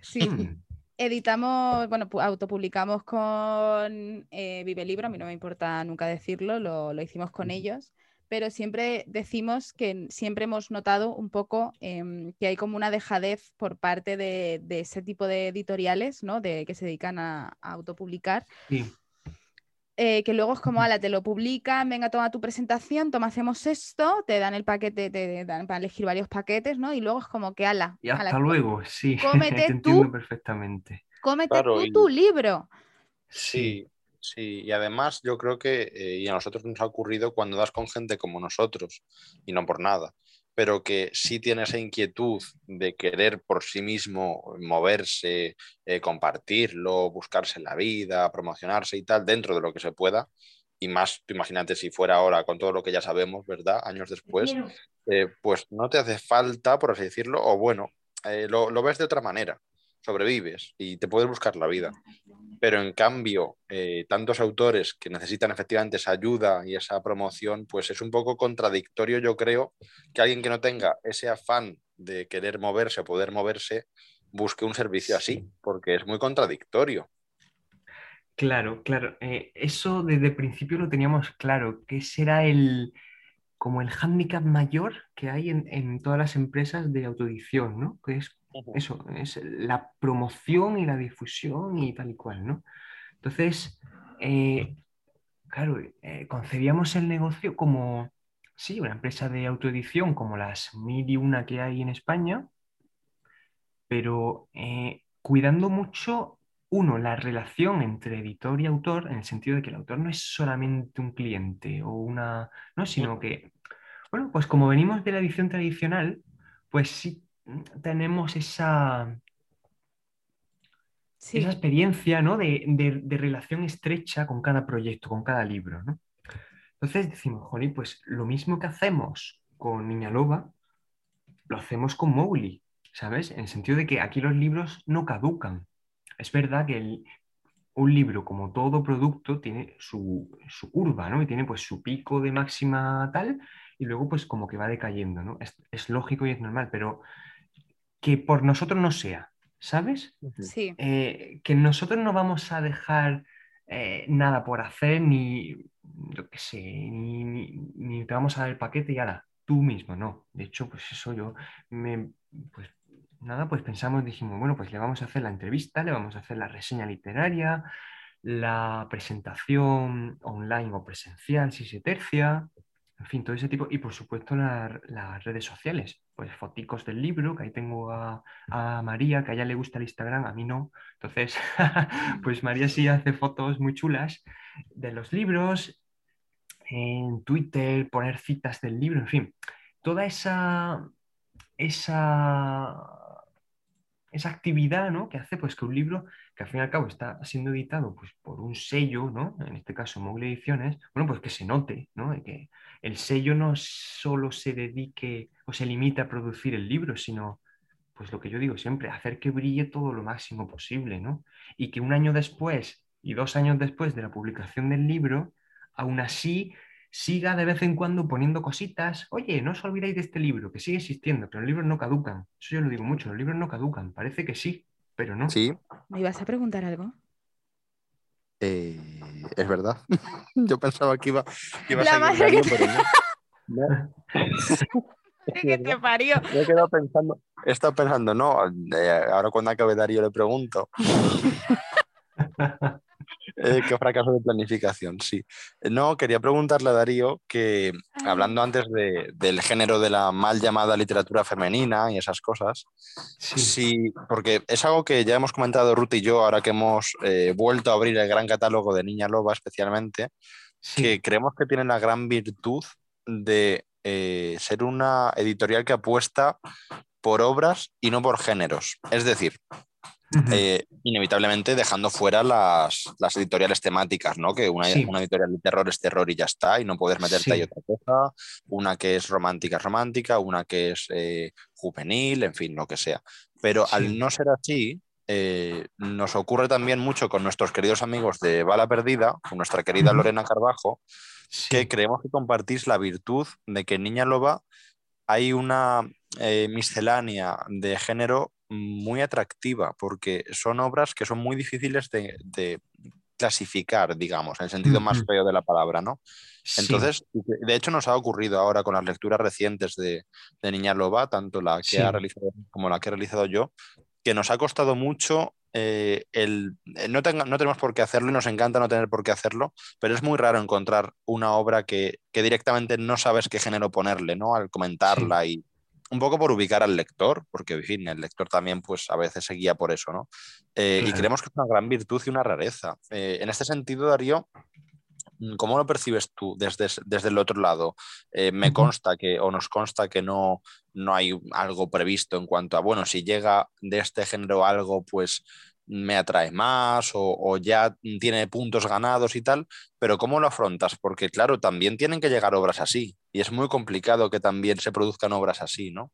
Sí, Mm, editamos, bueno, pu- autopublicamos con eh, Vive Libro, a mí no me importa nunca decirlo, lo, lo hicimos con ellos, pero siempre decimos que siempre hemos notado un poco em, que hay como una dejadez por parte de, de ese tipo de editoriales, ¿no? De, que se dedican a, a autopublicar, sí. Eh, que luego es como, ala, te lo publican, venga, toma tu presentación, toma, hacemos esto, te dan el paquete, te dan para elegir varios paquetes, ¿no? Y luego es como que, ala, Y hasta luego, sí, cómete te tú. entiendo perfectamente. cómete Claro, tú y- tu libro. Sí, sí, y además yo creo que, eh, y a nosotros nos ha ocurrido cuando das con gente como nosotros, y no por nada, pero que sí tiene esa inquietud de querer por sí mismo moverse, eh, compartirlo, buscarse la vida, promocionarse y tal, dentro de lo que se pueda, y más, tú imagínate si fuera ahora con todo lo que ya sabemos, ¿verdad? Años después, eh, pues no te hace falta, por así decirlo, o bueno, eh, lo, lo ves de otra manera, sobrevives y te puedes buscar la vida. Pero en cambio, eh, tantos autores que necesitan efectivamente esa ayuda y esa promoción, pues es un poco contradictorio, yo creo, que alguien que no tenga ese afán de querer moverse o poder moverse, busque un servicio así, porque es muy contradictorio. Claro, claro. eh, eso desde el principio lo teníamos claro, que ese era el, como el hándicap mayor que hay en, en todas las empresas de autoedición, ¿no? Que es eso, es la promoción y la difusión y tal y cual, ¿no? Entonces, eh, claro, eh, concebíamos el negocio como, sí, una empresa de autoedición como las mil y una que hay en España, pero eh, cuidando mucho, uno, la relación entre editor y autor, en el sentido de que el autor no es solamente un cliente o una, no, sino que, bueno, pues como venimos de la edición tradicional, pues sí tenemos esa, Sí, esa experiencia ¿no? de, de- de relación estrecha con cada proyecto, con cada libro. ¿no? Entonces decimos, jolín, pues lo mismo que hacemos con Niña Loba, lo hacemos con Mowgli, ¿sabes? En el sentido de que aquí los libros no caducan. Es verdad que el- un libro, como todo producto, tiene su, su curva, ¿no? Y tiene pues su pico de máxima tal, y luego pues como que va decayendo, ¿no? Es, es lógico y es normal, pero que por nosotros no sea, ¿sabes? sí, eh, que nosotros no vamos a dejar eh, nada por hacer, ni, yo qué sé, ni, ni- ni te vamos a dar el paquete y ahora, tú mismo, no. De hecho, pues eso yo, me, pues nada, pues pensamos, dijimos, bueno, pues le vamos a hacer la entrevista, le vamos a hacer la reseña literaria, la presentación online o presencial, si se tercia, en fin, todo ese tipo, y por supuesto la- las redes sociales, pues foticos del libro, que ahí tengo a, a María, que a ella le gusta el Instagram, a mí no. Entonces, pues María sí hace fotos muy chulas de los libros, en Twitter, poner citas del libro, en fin, toda esa, esa, esa actividad ¿no? que hace pues, que un libro, que al fin y al cabo está siendo editado pues, por un sello, ¿no? en este caso Mowgli Ediciones, bueno, pues que se note, ¿no? Y que el sello no solo se dedique o se limite a producir el libro, sino pues lo que yo digo siempre, hacer que brille todo lo máximo posible, ¿no? Y que un año después y dos años después de la publicación del libro, aún así siga de vez en cuando poniendo cositas. Oye, no os olvidéis de este libro, que sigue existiendo, pero los libros no caducan. Eso yo lo digo mucho, los libros no caducan. Parece que sí, pero no. Sí, ¿me ibas a preguntar algo? Eh, es verdad. Yo pensaba que iba, iba a La seguir madre que pero no. Que te parió. Me he quedado pensando, he estado pensando, no, eh, ahora cuando acabe Darío le pregunto. Eh, qué fracaso de planificación, sí. No, quería preguntarle a Darío que, hablando antes de- del género de la mal llamada literatura femenina y esas cosas, Sí, porque es algo que ya hemos comentado Ruth y yo ahora que hemos eh, vuelto a abrir el gran catálogo de Niña Loba especialmente, sí, que creemos que tiene la gran virtud de eh, ser una editorial que apuesta por obras y no por géneros. Es decir, eh, inevitablemente dejando fuera las, las editoriales temáticas, ¿no? Que una, Sí. una editorial de terror es terror y ya está, y no puedes meterte ahí otra cosa, una que es romántica es romántica, una que es eh, juvenil, en fin, lo que sea. Pero Sí. al no ser así, eh, nos ocurre también mucho con nuestros queridos amigos de Bala Perdida, con nuestra querida. Lorena Carbajo, que creemos que compartís la virtud de que en Niña Loba hay una miscelánea de género muy atractiva, porque son obras que son muy difíciles de, de clasificar, digamos, en el sentido más feo de la palabra, ¿no? sí, Entonces, de hecho nos ha ocurrido ahora con las lecturas recientes de, de Niña Loba, tanto la que Sí. ha realizado como la que he realizado yo, que nos ha costado mucho eh, el... eh, No, tenga- no tenemos por qué hacerlo y nos encanta no tener por qué hacerlo, pero es muy raro encontrar una obra que, que directamente no sabes qué género ponerle, ¿no? Al comentarla y un poco por ubicar al lector, porque en fin, el lector también pues a veces se guía por eso, ¿no? Eh, Y creemos que es una gran virtud y una rareza. Eh, en este sentido, Darío, Mm, ¿Cómo lo percibes tú desde, desde el otro lado? Eh, me consta que, o nos consta que no, no hay algo previsto en cuanto a, bueno, si llega de este género algo, pues me atrae más o, o ya tiene puntos ganados y tal, pero ¿cómo lo afrontas? Porque claro, también tienen que llegar obras así y es muy complicado que también se produzcan obras así, ¿no?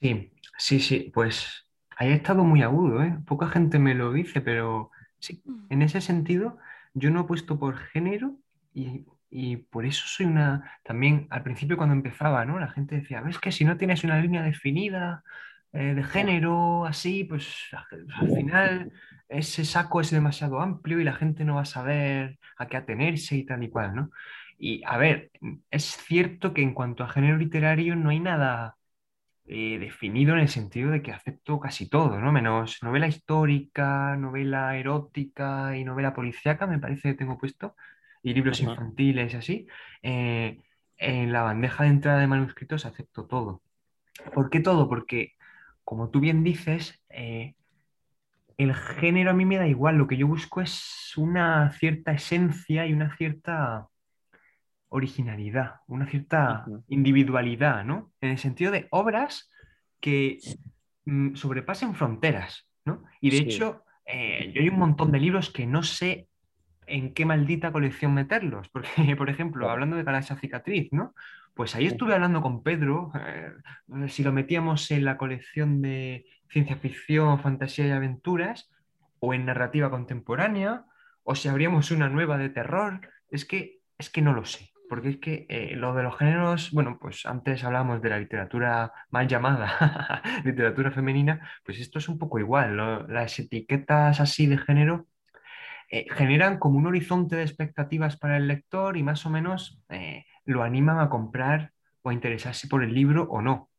Sí, sí, sí, pues ahí ha estado muy agudo, ¿eh? Poca gente me lo dice, pero sí, en ese sentido yo no he puesto por género y, y por eso soy una... También al principio cuando empezaba, ¿no? La gente decía, ves que si no tienes una línea definida eh, de género así, pues al al final ese saco es demasiado amplio y la gente no va a saber a qué atenerse y tal y cual, ¿no? Y a ver, es cierto que en cuanto a género literario no hay nada eh, definido en el sentido de que acepto casi todo, ¿no? Menos novela histórica, novela erótica y novela policíaca, me parece que tengo puesto, y libros infantiles y así. Eh, en la bandeja de entrada de manuscritos acepto todo. ¿Por qué todo? Porque, como tú bien dices, eh, el género a mí me da igual, lo que yo busco es una cierta esencia y una cierta originalidad, una cierta individualidad, ¿no? En el sentido de obras que mm, sobrepasen fronteras, ¿no? Y de Sí. hecho, eh, yo hay un montón de libros que no sé en qué maldita colección meterlos, porque, por ejemplo, hablando de Galaxia Cicatriz, ¿no? Pues ahí estuve hablando con Pedro, eh, si lo metíamos en la colección de ciencia ficción, fantasía y aventuras, o en narrativa contemporánea, o si abríamos una nueva de terror, es que, es que no lo sé, porque es que eh, lo de los géneros, bueno, pues antes hablábamos de la literatura mal llamada literatura femenina, pues esto es un poco igual, ¿no? Las etiquetas así de género eh, generan como un horizonte de expectativas para el lector y más o menos eh, lo animan a comprar o a interesarse por el libro o no.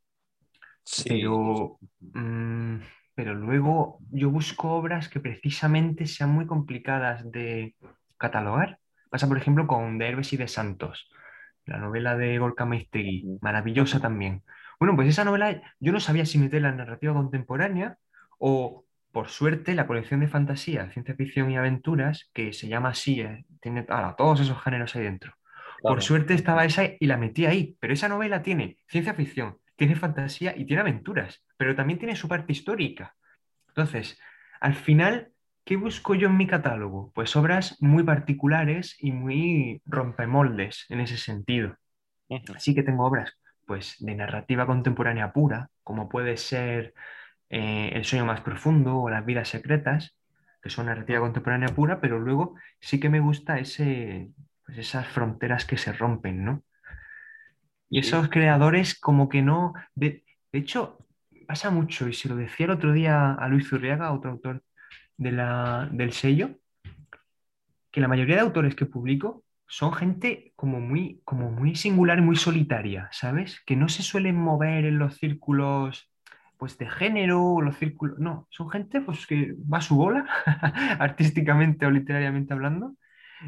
Sí. Pero, mm, pero luego yo busco obras que precisamente sean muy complicadas de catalogar. Pasa, por ejemplo, con De Herbes y de Santos, la novela de Gorka Maiztegui, Ujú. maravillosa también. Bueno, pues esa novela yo no sabía si meterla en narrativa contemporánea o, por suerte, la colección de fantasía, ciencia ficción y aventuras, que se llama así, eh, tiene ala, todos esos géneros ahí dentro. Por suerte estaba esa y la metí ahí, pero esa novela tiene ciencia ficción, tiene fantasía y tiene aventuras, pero también tiene su parte histórica. Entonces, al final, ¿qué busco yo en mi catálogo? Pues obras muy particulares y muy rompemoldes en ese sentido. Así que tengo obras pues de narrativa contemporánea pura, como puede ser eh, El sueño más profundo o Las vidas secretas, que son narrativa contemporánea pura, pero luego sí que me gusta ese, pues esas fronteras que se rompen, ¿no? Y esos creadores como que no... De, de hecho, pasa mucho, y se lo decía el otro día a Luis Zurriaga, otro autor de la, del sello, que la mayoría de autores que publico son gente como muy, como muy singular y muy solitaria, ¿sabes? Que no se suelen mover en los círculos pues de género o los círculos. No, son gente pues que va a su bola, artísticamente o literariamente hablando.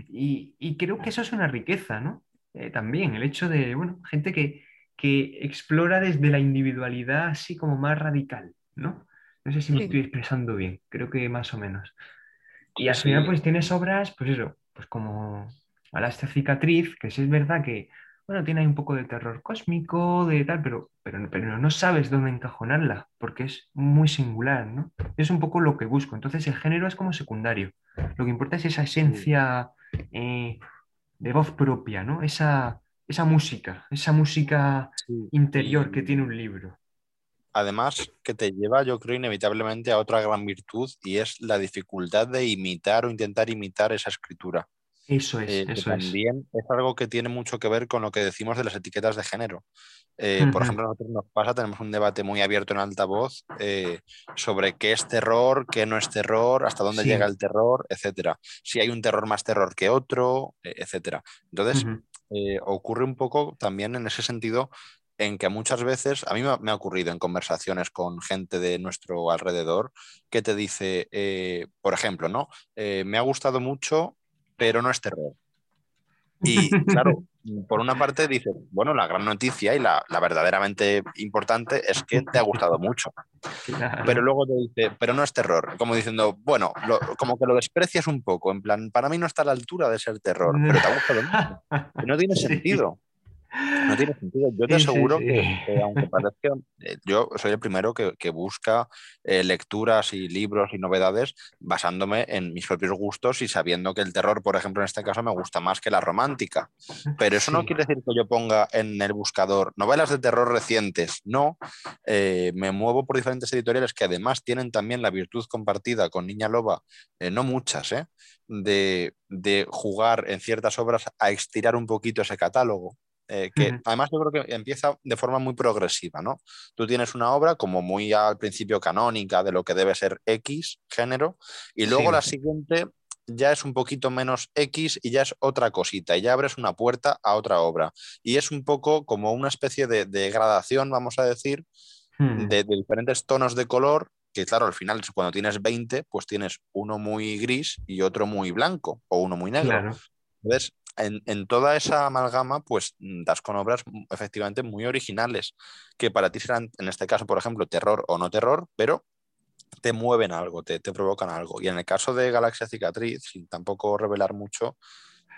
Y, creo que eso es una riqueza, ¿no? Eh, también el hecho de, bueno, gente que, que explora desde la individualidad así como más radical, ¿no? No sé si me estoy expresando bien, creo que más o menos. Y al final pues tienes obras, pues eso, pues como esta Cicatriz, que sí es verdad que, bueno, tiene ahí un poco de terror cósmico, de tal, pero, pero, pero no sabes dónde encajonarla, porque es muy singular, ¿no? Es un poco lo que busco. Entonces el género es como secundario. Lo que importa es esa esencia eh, de voz propia, ¿no? Esa, esa música, esa música interior que tiene un libro. Además, que te lleva, yo creo, inevitablemente a otra gran virtud y es la dificultad de imitar o intentar imitar esa escritura. Eso es, eh, eso también es. algo que tiene mucho que ver con lo que decimos de las etiquetas de género. Eh, por ejemplo, a nosotros nos pasa, tenemos un debate muy abierto en altavoz eh, sobre qué es terror, qué no es terror, hasta dónde llega el terror, etcétera. Si hay un terror más terror que otro, etcétera. Entonces, ocurre un poco también en ese sentido en que muchas veces, a mí me ha ocurrido en conversaciones con gente de nuestro alrededor, que te dice, por ejemplo, ¿no? me ha gustado mucho pero no es terror. Y claro, por una parte dices, bueno, la gran noticia y la, verdaderamente importante es que te ha gustado mucho. Pero luego te dice, pero no es terror. Como diciendo, bueno, como que lo desprecias un poco. En plan, para mí no está a la altura de ser terror, pero te ha gustado mucho. No tiene sentido. No tiene sentido. Yo te aseguro Que, aunque parezca, eh, yo soy el primero que, busca eh, lecturas y libros y novedades basándome en mis propios gustos y sabiendo que el terror, por ejemplo, en este caso me gusta más que la romántica. Pero eso no quiere decir que yo ponga en el buscador novelas de terror recientes. No, eh, me muevo por diferentes editoriales que además tienen también la virtud compartida con Niña Loba, no muchas, de, de jugar en ciertas obras a estirar un poquito ese catálogo. Eh, que además yo creo que empieza de forma muy progresiva, ¿no? Tú tienes una obra como muy al principio canónica de lo que debe ser X género, y luego la siguiente ya es un poquito menos X y ya es otra cosita, y ya abres una puerta a otra obra. Y es un poco como una especie de, gradación, vamos a decir, hmm. de, diferentes tonos de color que claro, al final cuando tienes 20, pues tienes uno muy gris y otro muy blanco o uno muy negro. Entonces, en, toda esa amalgama, pues mm, das con obras mm, efectivamente muy originales, que para ti serán, en este caso, por ejemplo, terror o no terror, pero te mueven algo, te, provocan algo. Y en el caso de Galaxia Cicatriz, sin tampoco revelar mucho,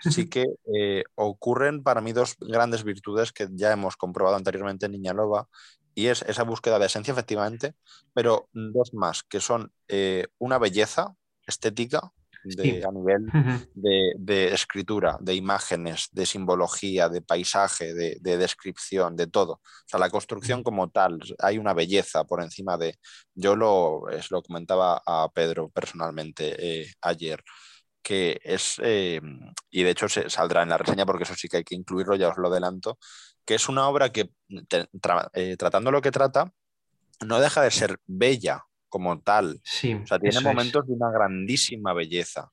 sí que eh, ocurren para mí dos grandes virtudes que ya hemos comprobado anteriormente en Niña Loba, y es esa búsqueda de esencia, efectivamente, pero dos más, que son eh, una belleza estética a nivel de, escritura, de imágenes, de simbología, de paisaje, de, descripción, de todo. O sea, la construcción como tal, hay una belleza por encima de... Yo lo, es, lo comentaba a Pedro personalmente eh, ayer que es, eh, y de hecho se saldrá en la reseña porque eso sí que hay que incluirlo, ya os lo adelanto, que es una obra que eh, tratando lo que trata, no deja de ser bella, como tal. Sí, o sea, tiene momentos de una grandísima belleza.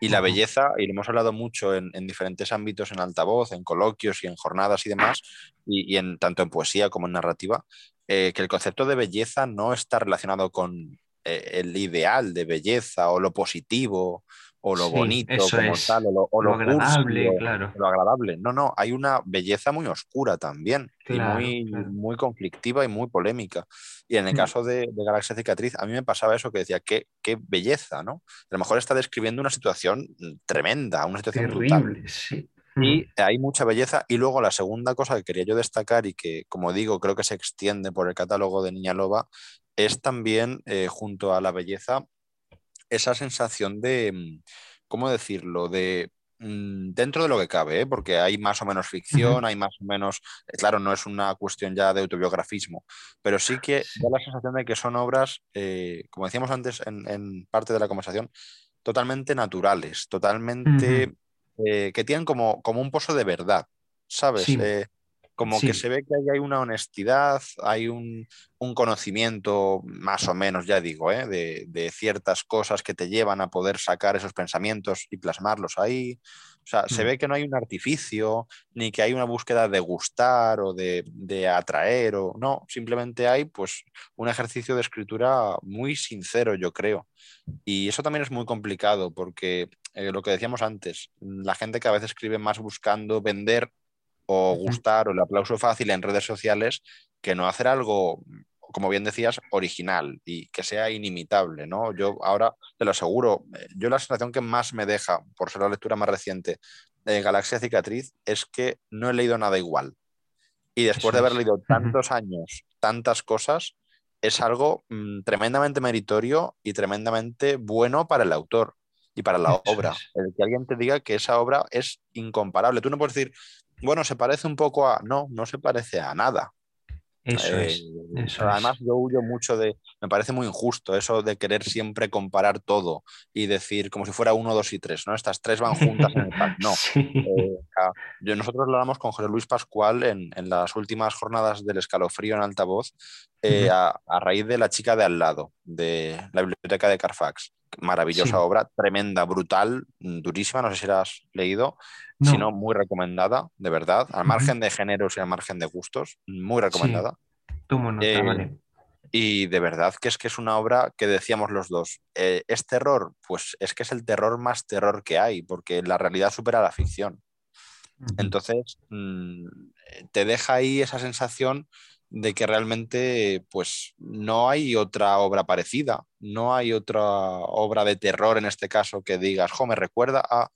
Y la belleza, y lo hemos hablado mucho en, diferentes ámbitos, en altavoz, en coloquios y en jornadas y demás, y, en, tanto en poesía como en narrativa, eh, que el concepto de belleza no está relacionado con eh, el ideal de belleza o lo positivo o lo bonito como tal, o lo, agradable, claro. Lo agradable. No, no, hay una belleza muy oscura también, y muy, muy conflictiva y muy polémica. Y en el mm. caso de, de, Galaxia Cicatriz, a mí me pasaba eso que decía, qué, qué belleza, ¿no? A lo mejor está describiendo una situación tremenda, una situación Terrible, Sí. Y hay mucha belleza. Y luego la segunda cosa que quería yo destacar y que, como digo, creo que se extiende por el catálogo de Niña Loba, es también, eh, junto a la belleza, esa sensación de, mm, ¿cómo decirlo? De mm, dentro de lo que cabe, ¿eh? porque hay más o menos ficción, hay más o menos, eh, claro, no es una cuestión ya de autobiografismo, pero sí que da la sensación de que son obras, eh, como decíamos antes en, parte de la conversación, totalmente naturales, totalmente, que tienen como, como un pozo de verdad, ¿sabes? Como que se ve que hay una honestidad, hay un, conocimiento más o menos, ya digo, ¿eh? de, ciertas cosas que te llevan a poder sacar esos pensamientos y plasmarlos ahí. O sea, se mm. ve que no hay un artificio, ni que hay una búsqueda de gustar o de, atraer, o no, simplemente hay pues un ejercicio de escritura muy sincero, yo creo. Y eso también es muy complicado porque eh, lo que decíamos antes, la gente que a veces escribe más buscando vender o gustar o el aplauso fácil en redes sociales que no hacer algo, como bien decías, original y que sea inimitable, ¿no? Yo ahora te lo aseguro, eh, yo la sensación que más me deja, por ser la lectura más reciente de Galaxia Cicatriz, es que no he leído nada igual. Y después de haber leído tantos años, tantas cosas, es algo mm, tremendamente meritorio y tremendamente bueno para el autor y para la obra. El que alguien te diga que esa obra es incomparable. Tú no puedes decir, bueno, se parece un poco a. No, no se parece a nada. Eso es. Eh, además, yo huyo mucho de. Me parece muy injusto eso de querer siempre comparar todo y decir como si fuera uno, dos y tres, ¿no? Estas tres van juntas en el pack. No. Eh, yo, nosotros lo hablamos con José Luis Pascual en, las últimas jornadas del escalofrío en altavoz eh, a, raíz de La chica de al lado, de la biblioteca de Carfax. Maravillosa obra, tremenda, brutal, durísima, no sé si la has leído sino muy recomendada, de verdad, al margen de géneros y al margen de gustos, muy recomendada. Eh, y de verdad que es que es una obra que decíamos los dos, eh, ¿es terror? Pues es que es el terror más terror que hay, porque la realidad supera la ficción. Entonces, mm, te deja ahí esa sensación de que realmente pues no hay otra obra parecida, no hay otra obra de terror en este caso que digas, jo, me recuerda a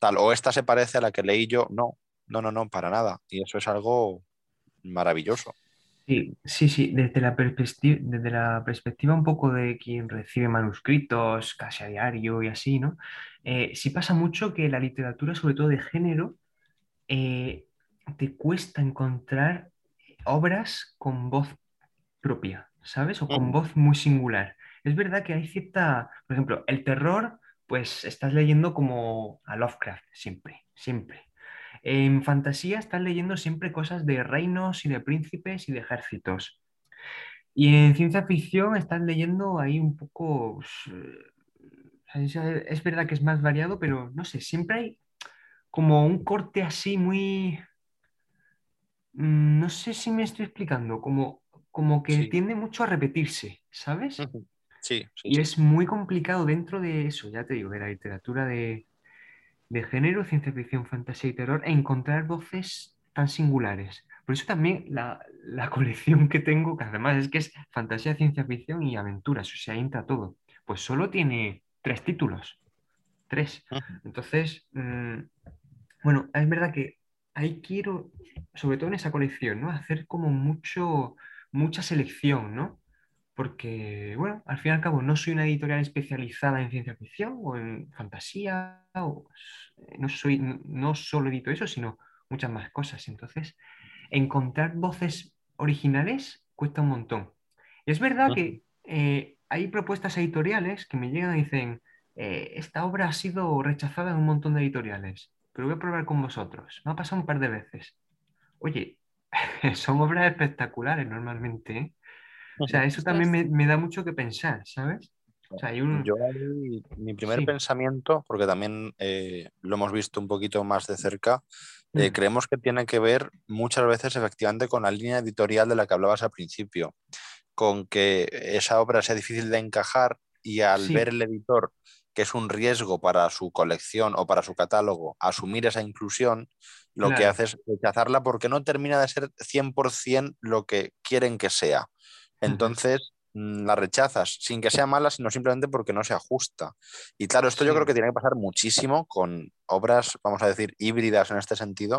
tal, o esta se parece a la que leí yo, no, no, no, no, para nada. Y eso es algo maravilloso. Sí, sí, sí, desde la, perspectiva, desde la perspectiva un poco de quien recibe manuscritos casi a diario y así, ¿no? Eh, sí pasa mucho que la literatura, sobre todo de género, eh, te cuesta encontrar obras con voz propia, ¿sabes? O con voz muy singular. Es verdad que hay cierta, por ejemplo, el terror pues estás leyendo como a Lovecraft, siempre, siempre. En fantasía estás leyendo siempre cosas de reinos y de príncipes y de ejércitos. Y en ciencia ficción estás leyendo ahí un poco... Pues, eh, es verdad que es más variado, pero no sé, siempre hay como un corte así muy... Mm, no sé si me estoy explicando, como, como que tiende mucho a repetirse, ¿sabes? y es muy complicado dentro de eso, ya te digo, de la literatura de, género, ciencia ficción, fantasía y terror, encontrar voces tan singulares. Por eso también la, colección que tengo, que además es que es fantasía, ciencia ficción y aventuras, o sea, entra todo, pues solo tiene tres títulos. Tres. Entonces, mm, bueno, es verdad que ahí quiero, sobre todo en esa colección, ¿no? Hacer como mucho, mucha selección, ¿no? porque, bueno, al fin y al cabo no soy una editorial especializada en ciencia ficción o en fantasía, o, eh, no, soy, no solo edito eso, sino muchas más cosas. Entonces, encontrar voces originales cuesta un montón. Y es verdad que eh, hay propuestas editoriales que me llegan y dicen, eh, esta obra ha sido rechazada en un montón de editoriales, pero voy a probar con vosotros. Me ha pasado un par de veces. Oye, son obras espectaculares normalmente, ¿eh? O sea, eso también me, da mucho que pensar, ¿sabes? Yo mi primer pensamiento, porque también eh, lo hemos visto un poquito más de cerca, eh, mm. creemos que tiene que ver muchas veces efectivamente con la línea editorial de la que hablabas al principio, con que esa obra sea difícil de encajar y al ver el editor que es un riesgo para su colección o para su catálogo asumir esa inclusión, lo que hace es rechazarla porque no termina de ser 100% lo que quieren que sea. Entonces, mm, la rechazas sin que sea mala, sino simplemente porque no se ajusta. Y claro, esto yo creo que tiene que pasar muchísimo con obras, vamos a decir, híbridas en este sentido,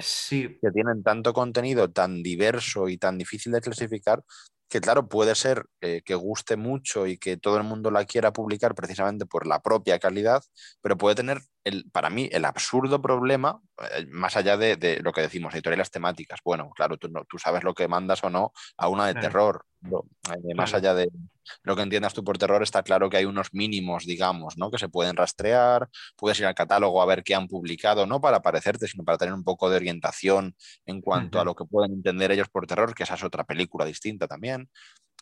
que tienen tanto contenido tan diverso y tan difícil de clasificar, que claro, puede ser eh, que guste mucho y que todo el mundo la quiera publicar precisamente por la propia calidad, pero puede tener, el, para mí, el absurdo problema, eh, más allá de, lo que decimos, editoriales temáticas. Bueno, claro, tú, tú sabes lo que mandas o no a una de terror, Eh, más allá de lo que entiendas tú por terror, está claro que hay unos mínimos, digamos, ¿no? Que se pueden rastrear, puedes ir al catálogo a ver qué han publicado, no para parecerte, sino para tener un poco de orientación en cuanto a lo que pueden entender ellos por terror, que esa es otra película distinta también.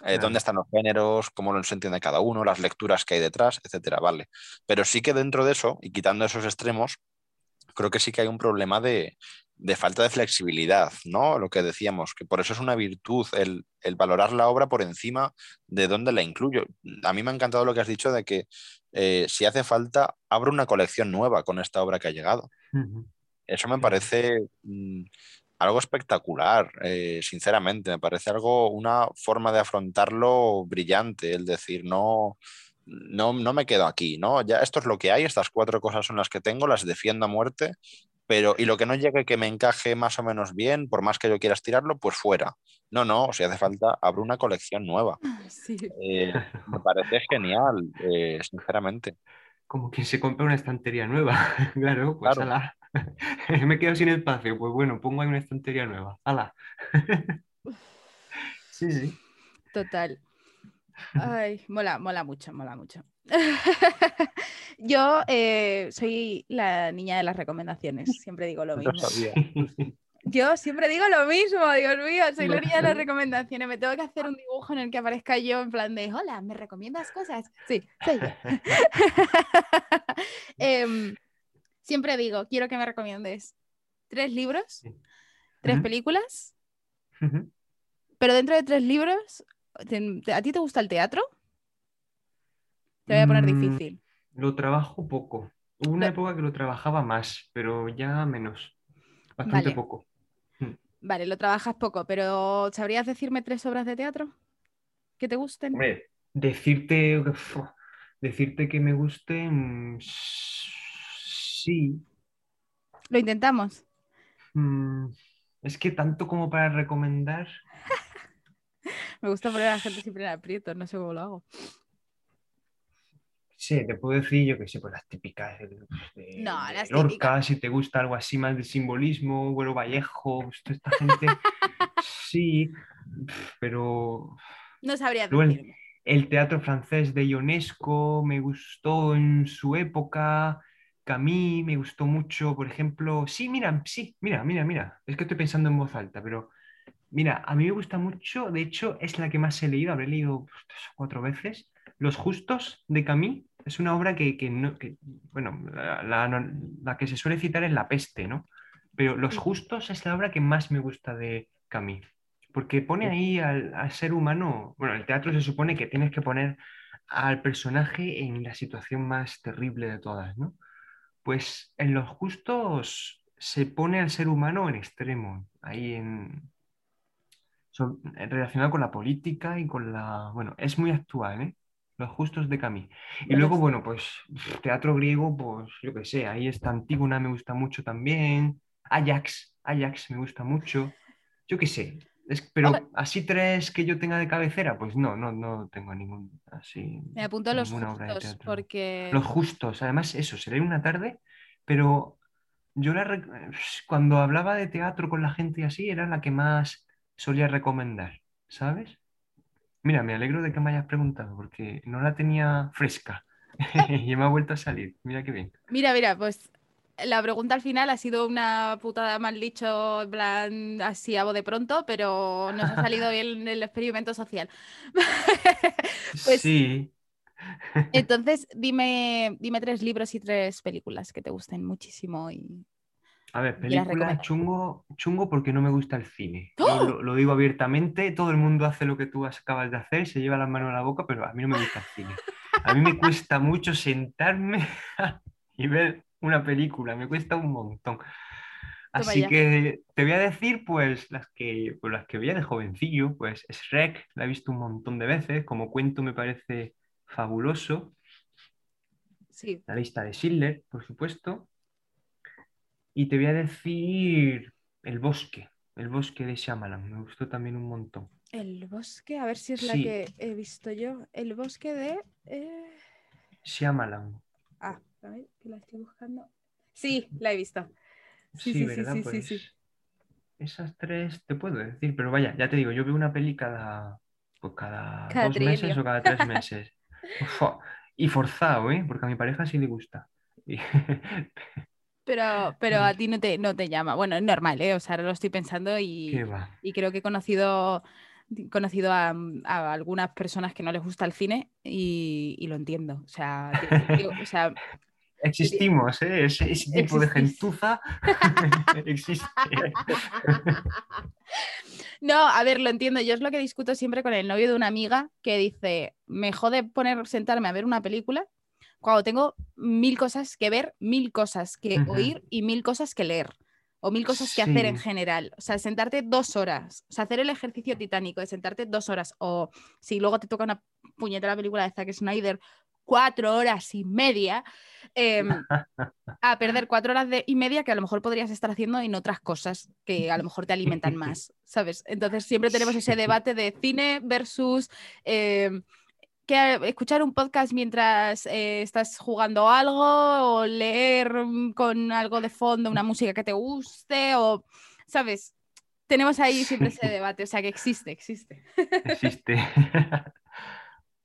Eh, dónde están los géneros, cómo lo entiende cada uno, las lecturas que hay detrás, etcétera, vale. Pero sí que dentro de eso, y quitando esos extremos, creo que sí que hay un problema de, de falta de flexibilidad, ¿no? Lo que decíamos, que por eso es una virtud el, valorar la obra por encima de dónde la incluyo. A mí me ha encantado lo que has dicho de que eh, si hace falta, abro una colección nueva con esta obra que ha llegado. Eso me parece mm, algo espectacular, eh, sinceramente, me parece algo, una forma de afrontarlo brillante, el decir, no, no, no me quedo aquí, ¿no? Ya esto es lo que hay, estas cuatro cosas son las que tengo, las defiendo a muerte pero y lo que no llegue que me encaje más o menos bien, por más que yo quiera estirarlo, pues fuera. No, no, si hace falta, abro una colección nueva. Eh, me parece genial, eh, sinceramente. Como quien se compra una estantería nueva, claro, pues. me quedo sin espacio, pues bueno, pongo ahí una estantería nueva, ala. sí, sí. Total. Ay, mola, mola mucho, mola mucho. Yo eh, soy la niña de las recomendaciones, siempre digo lo mismo. Yo siempre digo lo mismo, Dios mío, soy la niña de las recomendaciones. Me tengo que hacer un dibujo en el que aparezca yo en plan de, hola, ¿me recomiendas cosas? Sí, soy em, siempre digo, quiero que me recomiendes tres libros, tres películas, pero dentro de tres libros, ¿a ti te gusta el teatro? Te voy a poner mm, difícil. Lo trabajo poco. Hubo una época que lo trabajaba más, pero ya menos. Bastante poco. Mm. Vale, lo trabajas poco, pero ¿sabrías decirme tres obras de teatro que te gusten? Hombre, decirte, decirte que me gusten, sí. ¿Lo intentamos? Mm, es que tanto como para recomendar. me gusta poner a la gente siempre en aprieto, no sé cómo lo hago. Sí, te puedo decir, yo que sé, pues las típicas de, no, las Lorca, si te gusta algo así más de simbolismo, Güero Vallejo, pues, esta gente, sí, pero... No sabría decirlo. El, teatro francés de Ionesco me gustó en su época, Camille me gustó mucho, por ejemplo, sí, mira, sí, mira, mira, mira, es que estoy pensando en voz alta, pero mira, a mí me gusta mucho, de hecho es la que más he leído, habré leído pues, tres o cuatro veces, los Justos de Camille es una obra que, no, bueno, la, que se suele citar es La Peste, ¿no? Pero Los Justos es la obra que más me gusta de Camille, porque pone ahí al, ser humano, bueno, el teatro se supone que tienes que poner al personaje en la situación más terrible de todas, ¿no? Pues en Los Justos se pone al ser humano en extremo, ahí en, relacionado con la política y con la... Bueno, es muy actual, ¿eh? Los justos de Camille. Y luego, bueno, pues teatro griego, pues yo qué sé, ahí está Antígona, me gusta mucho también. Ajax, Ajax me gusta mucho. Yo qué sé. Pero así tres que yo tenga de cabecera, pues no, no, no tengo ningún así. Me apunto a los justos porque. Los justos, además, eso, seré una tarde, pero yo la cuando hablaba de teatro con la gente así, era la que más solía recomendar, ¿sabes? Mira, me alegro de que me hayas preguntado porque no la tenía fresca y me ha vuelto a salir. Mira qué bien. Mira, mira, pues la pregunta al final ha sido una putada mal dicho, en plan así a de pronto, pero nos ha salido bien el experimento social. pues, sí. entonces, dime, dime tres libros y tres películas que te gusten muchísimo y, a ver, película chungo, chungo porque no me gusta el cine. ¡Oh! Lo, digo abiertamente, todo el mundo hace lo que tú acabas de hacer, se lleva las manos a la boca, pero a mí no me gusta el cine. A mí me cuesta mucho sentarme y ver una película, me cuesta un montón. Así que te voy a decir, pues, las que, pues, las que veía de jovencillo, pues Shrek, la he visto un montón de veces, como cuento me parece fabuloso. Sí. La lista de Schindler, por supuesto. Y te voy a decir El Bosque, El Bosque de Shyamalan. Me gustó también un montón. El Bosque, a ver si es la que he visto yo. El Bosque de... Eh... Shyamalan. Ah, a ver, que la estoy buscando. Sí, la he visto. Sí, sí, ¿verdad? Sí, pues Esas tres te puedo decir, pero vaya, ya te digo, yo veo una peli cada, Pues cada, Cada dos meses o cada tres meses. Y forzado, ¿eh? Porque a mi pareja sí le gusta. Pero, pero a ti no te, no te llama. Bueno, es normal, ¿eh? O sea, ahora lo estoy pensando y, y creo que he conocido, conocido a, a algunas personas que no les gusta el cine y, y lo entiendo. O sea, o sea, Existimos, ¿eh? Ese, ese tipo de gentuza existe. No, a ver, lo entiendo. Yo es lo que discuto siempre con el novio de una amiga que dice, me jode poner, sentarme a ver una película cuando tengo mil cosas que ver, mil cosas que oír y mil cosas que leer. O mil cosas que hacer en general. O sea, sentarte dos horas. O sea, hacer el ejercicio titánico de sentarte dos horas. O si luego te toca una puñetera película de Zack Snyder, cuatro horas y media. em, a perder cuatro horas de- y media que a lo mejor podrías estar haciendo en otras cosas que a lo mejor te alimentan más, ¿sabes? Entonces siempre tenemos ese debate de cine versus eh, que escuchar un podcast mientras eh, estás jugando algo o leer mm, con algo de fondo una música que te guste o, ¿sabes? Tenemos ahí siempre ese debate, o sea que existe, existe. Existe.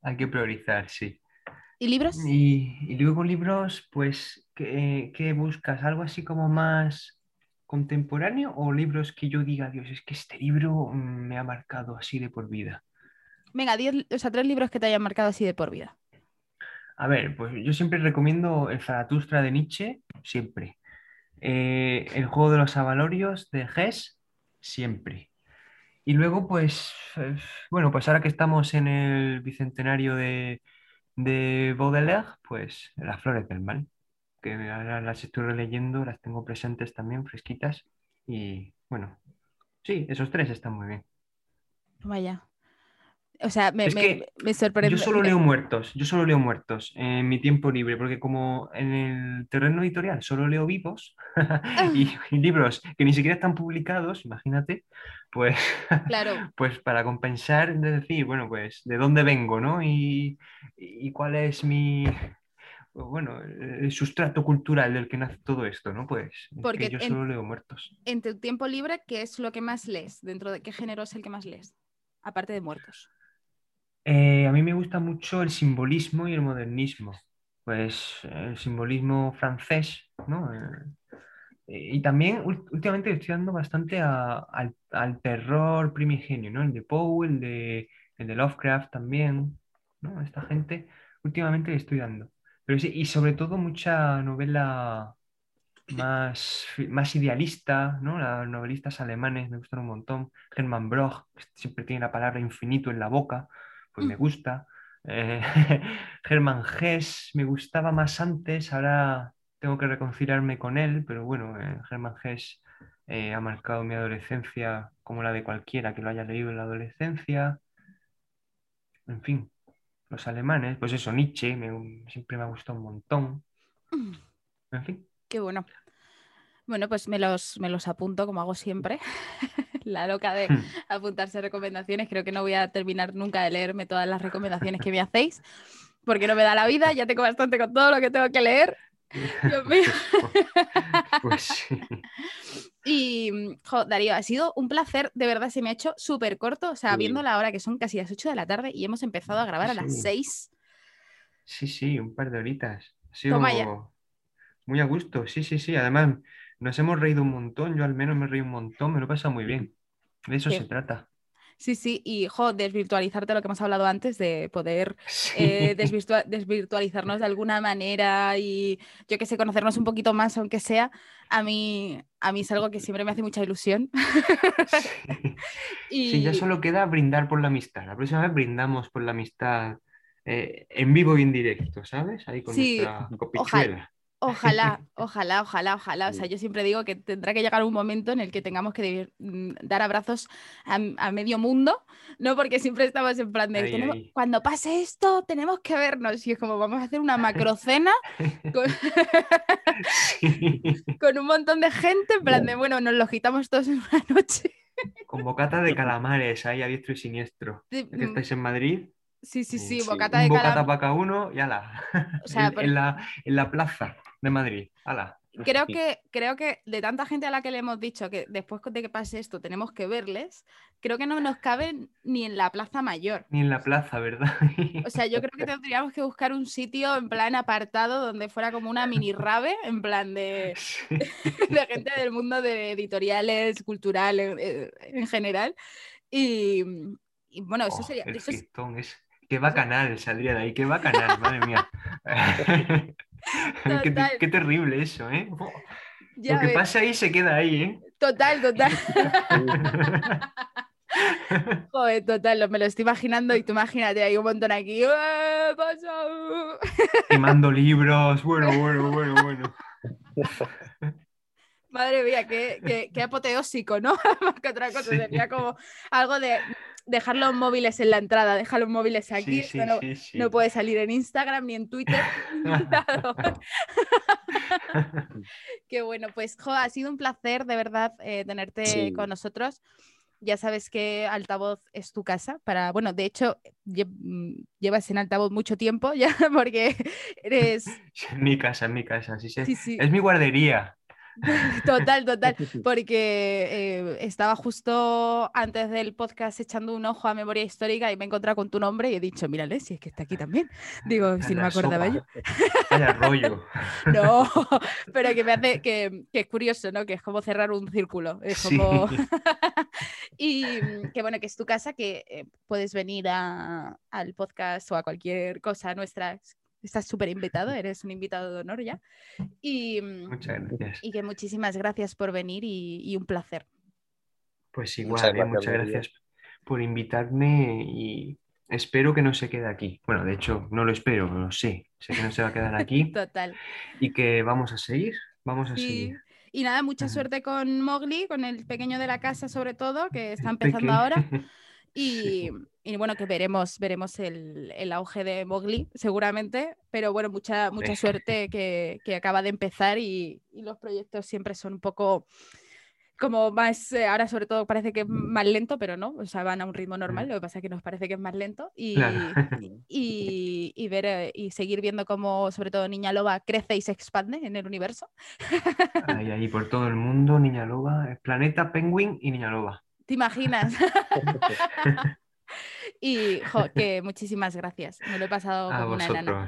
Hay que priorizar, sí. ¿Y libros? Y, y luego libros, pues, ¿qué, qué buscas? ¿Algo así como más contemporáneo o libros que yo diga, Dios, es que este libro mm, me ha marcado así de por vida? Venga, diez, o sea, tres libros que te hayan marcado así de por vida. A ver, pues yo siempre recomiendo el Zaratustra de Nietzsche, siempre. Eh, el juego de los avalorios de Hess, siempre. Y luego, pues, eh, bueno, pues ahora que estamos en el bicentenario de, de Baudelaire, pues Las flores del mal, que ahora las estoy releyendo, las tengo presentes también, fresquitas. Y bueno, sí, esos tres están muy bien. Vaya. O sea, me, sorprende. Yo solo leo muertos, yo solo leo muertos en mi tiempo libre, porque como en el terreno editorial solo leo vivos y, y libros que ni siquiera están publicados, imagínate, pues, Claro, pues para compensar, de decir, bueno, pues de dónde vengo, ¿no? Y, y cuál es mi, bueno, el sustrato cultural del que nace todo esto, ¿no? Pues es que Porque yo en- solo leo muertos. en tu tiempo libre, ¿qué es lo que más lees? ¿Dentro de qué género es el que más lees? Aparte de muertos. Eh, a mí me gusta mucho el simbolismo y el modernismo. Pues el simbolismo francés, ¿no? Eh, y también últimamente estoy dando bastante a- al, al terror primigenio, ¿no? El de Poe, el de, el de Lovecraft también, ¿no? Esta gente últimamente le estoy dando. Pero sí, y sobre todo mucha novela más, más idealista, ¿no? Los novelistas alemanes me gustan un montón. Hermann Broch, que siempre tiene la palabra infinito en la boca, pues me Mm. gusta. Eh, Hermann Hesse me gustaba más antes, ahora tengo que reconciliarme con él, pero bueno, eh, Hermann Hesse eh, ha marcado mi adolescencia como la de cualquiera que lo haya leído en la adolescencia. En fin, los alemanes, pues eso, Nietzsche, me- siempre me ha gustado un montón. Mm, En fin. Qué bueno. Bueno, pues me los, me los apunto como hago siempre. La loca de Hmm. apuntarse recomendaciones. Creo que no voy a terminar nunca de leerme todas las recomendaciones que me hacéis, porque no me da la vida. Ya tengo bastante con todo lo que tengo que leer. Dios mío. Pues sí. Y, mm, jo, Darío, ha sido un placer, de verdad se me ha hecho súper corto, o sea, Sí. viendo la hora que son casi las 8 de la tarde y hemos empezado a grabar a las Sí. 6. Sí, sí, un par de horitas. Ha sido Toma ya. muy a gusto, sí, sí, sí. Además, nos hemos reído un montón, yo al menos me reí un montón, me lo he pasado muy bien. De eso Sí. se trata. Sí, sí, y jo, desvirtualizarte lo que hemos hablado antes de poder Sí. eh, desvirtua- desvirtualizarnos de alguna manera y yo que sé, conocernos un poquito más, aunque sea, a mí, a mí es algo que siempre me hace mucha ilusión. Sí. y Sí, ya solo queda brindar por la amistad. La próxima vez brindamos por la amistad eh, en vivo y en directo, ¿sabes? Ahí con Sí, nuestra copichuela. Ojalá, ojalá, ojalá, ojalá. O sea, yo siempre digo que tendrá que llegar un momento en el que tengamos que mm, dar abrazos a, a medio mundo, ¿no? Porque siempre estamos en plan de, Ahí, "Tenemos- ahí. cuando pase esto, tenemos que vernos. Y es como, vamos a hacer una macrocena con, Sí. con un montón de gente, en plan de, bueno, nos lo quitamos todos en una noche. Con bocata de calamares ahí a diestro y siniestro. Sí, que mm, estáis en Madrid, Sí, sí, eh, sí, sí, bocata un de bocata calam- para cada uno y ala. O sea, en, por- en la, en la plaza de Madrid. Ala. creo que, creo que de tanta gente a la que le hemos dicho que después de que pase esto tenemos que verles, creo que no nos caben ni en la Plaza Mayor. Ni en la plaza, ¿verdad? O sea, yo creo que tendríamos que buscar un sitio en plan apartado donde fuera como una mini rave, en plan de, Sí. de gente del mundo de editoriales, culturales eh, en general. Y, y bueno, eso Oh, sería. el eso es... Qué bacanal saldría de ahí, qué bacanal, madre mía. qué, te- Total. qué terrible eso, ¿eh? ya Lo que ves, pasa ahí se queda ahí, ¿eh? Total, total. Joder, total, me lo estoy imaginando y tú imagínate, hay un montón aquí. ¡Eh! Quemando libros, bueno, bueno, bueno, bueno. Madre mía, qué, qué- qué apoteósico, ¿no? Más que otra cosa, Sí. sería como algo de dejar los móviles en la entrada, dejar los móviles aquí, Sí, sí, esto no, sí, sí. no puede salir en Instagram ni en Twitter. Qué bueno, pues jo, ha sido un placer de verdad eh, tenerte Sí. con nosotros. Ya sabes que Altavoz es tu casa para, bueno, de hecho, lle- mm, llevas en Altavoz mucho tiempo ya porque eres, En mi casa, en mi casa, sí, sí. sí, sí, Es mi guardería. total, total, porque eh, estaba justo antes del podcast echando un ojo a memoria histórica y me he encontrado con tu nombre y he dicho, mírale, si es que está aquí también. Digo, si no me acordaba sopa. yo. Vaya rollo. No, pero que me hace que, que es curioso, ¿no? Que es como cerrar un círculo. Es Sí. como. y mm, que bueno, que es tu casa, que eh, puedes venir a- al podcast o a cualquier cosa nuestra. Estás súper invitado, eres un invitado de honor ya. Y, mm, Muchas gracias. y que muchísimas gracias por venir y, y un placer. Pues Muchas igual, ¿eh? gracias, muchas gracias por invitarme y espero que no se quede aquí. Bueno, de hecho, no lo espero, lo sé. Sé que no se va a quedar aquí Total. y que vamos a seguir. Vamos a Sí. seguir. Y nada, mucha Ajá. suerte con Mowgli, con el pequeño de la casa sobre todo, que está empezando ahora. Sí. Y, bueno, que veremos, veremos el, el auge de Mowgli, seguramente, pero bueno, mucha, mucha suerte que, que acaba de empezar y, y los proyectos siempre son un poco como más, eh, ahora sobre todo parece que es más lento, pero no, o sea, van a un ritmo normal, lo que pasa es que nos parece que es más lento y, Claro. y, y ver eh, y seguir viendo cómo sobre todo Niña Loba crece y se expande en el universo. Ahí, ahí, por todo el mundo, Niña Loba, Planeta, Penguin y Niña Loba. ¿Te imaginas? y jo, que muchísimas gracias, me lo he pasado A como una enana.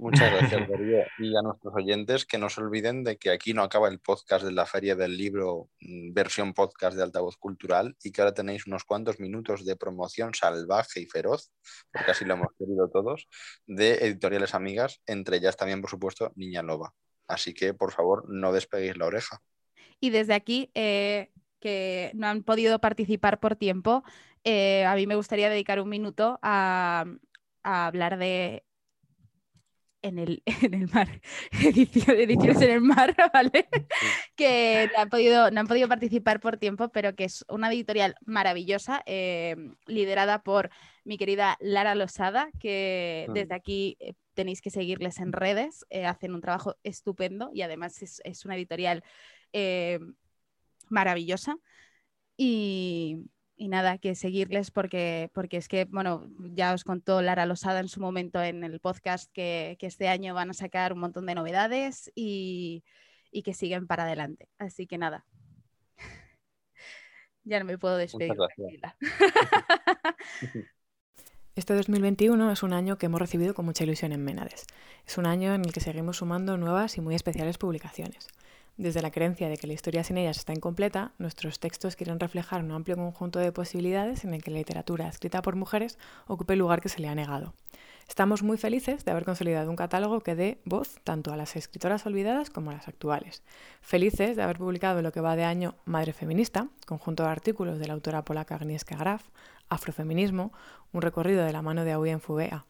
Muchas gracias, Darío. Y a nuestros oyentes que no se olviden de que aquí no acaba el podcast de la Feria del Libro, mm, versión podcast de altavoz cultural, y que ahora tenéis unos cuantos minutos de promoción salvaje y feroz, porque así lo hemos querido todos, de editoriales amigas, entre ellas también, por supuesto, Niña Loba. Así que, por favor, no despeguéis la oreja. Y desde aquí, eh, que no han podido participar por tiempo, eh, a mí me gustaría dedicar un minuto a, a hablar de en el, en el mar, ediciones en el mar, ¿vale? que no han, podido, no han podido participar por tiempo, pero que es una editorial maravillosa, eh, liderada por mi querida Lara Losada, que Mm. desde aquí eh, tenéis que seguirles en redes, eh, hacen un trabajo estupendo y además es, es una editorial eh, maravillosa. Y, y nada, que seguirles porque, porque es que, bueno, ya os contó Lara Losada en su momento en el podcast que, que este año van a sacar un montón de novedades y, y que siguen para adelante. Así que nada. Ya no me puedo despedir. Este 2021 es un año que hemos recibido con mucha ilusión en Ménades. Es un año en el que seguimos sumando nuevas y muy especiales publicaciones. Desde la creencia de que la historia sin ellas está incompleta, nuestros textos quieren reflejar un amplio conjunto de posibilidades en el que la literatura escrita por mujeres ocupe el lugar que se le ha negado. Estamos muy felices de haber consolidado un catálogo que dé voz tanto a las escritoras olvidadas como a las actuales. Felices de haber publicado lo que va de año Madre Feminista, conjunto de artículos de la autora polaca Agnieszka Graf, Afrofeminismo, un recorrido de la mano de Audien Fubea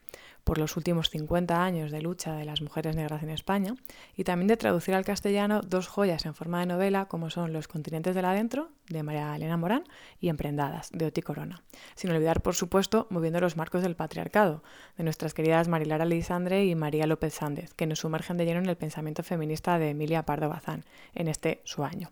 por los últimos 50 años de lucha de las mujeres negras en España y también de traducir al castellano dos joyas en forma de novela como son Los continentes del adentro de María Elena Morán y Emprendadas de Oti Corona. Sin olvidar, por supuesto, Moviendo los marcos del patriarcado de nuestras queridas Marilara Lisandre y María López Sández, que nos sumergen de lleno en el pensamiento feminista de Emilia Pardo Bazán en este su año.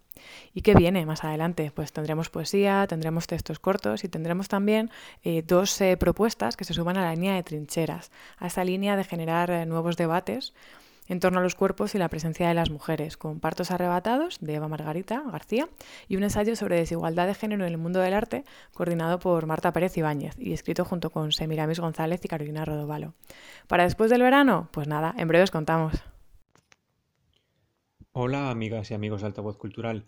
¿Y qué viene más adelante? Pues tendremos poesía, tendremos textos cortos y tendremos también eh, dos eh, propuestas que se suban a la línea de trincheras, a esa línea de generar eh, nuevos debates en torno a los cuerpos y la presencia de las mujeres, con Partos arrebatados de Eva Margarita García y un ensayo sobre desigualdad de género en el mundo del arte, coordinado por Marta Pérez Ibáñez y escrito junto con Semiramis González y Carolina Rodovalo. Para después del verano, pues nada, en breve os contamos. Hola amigas y amigos de Altavoz Cultural.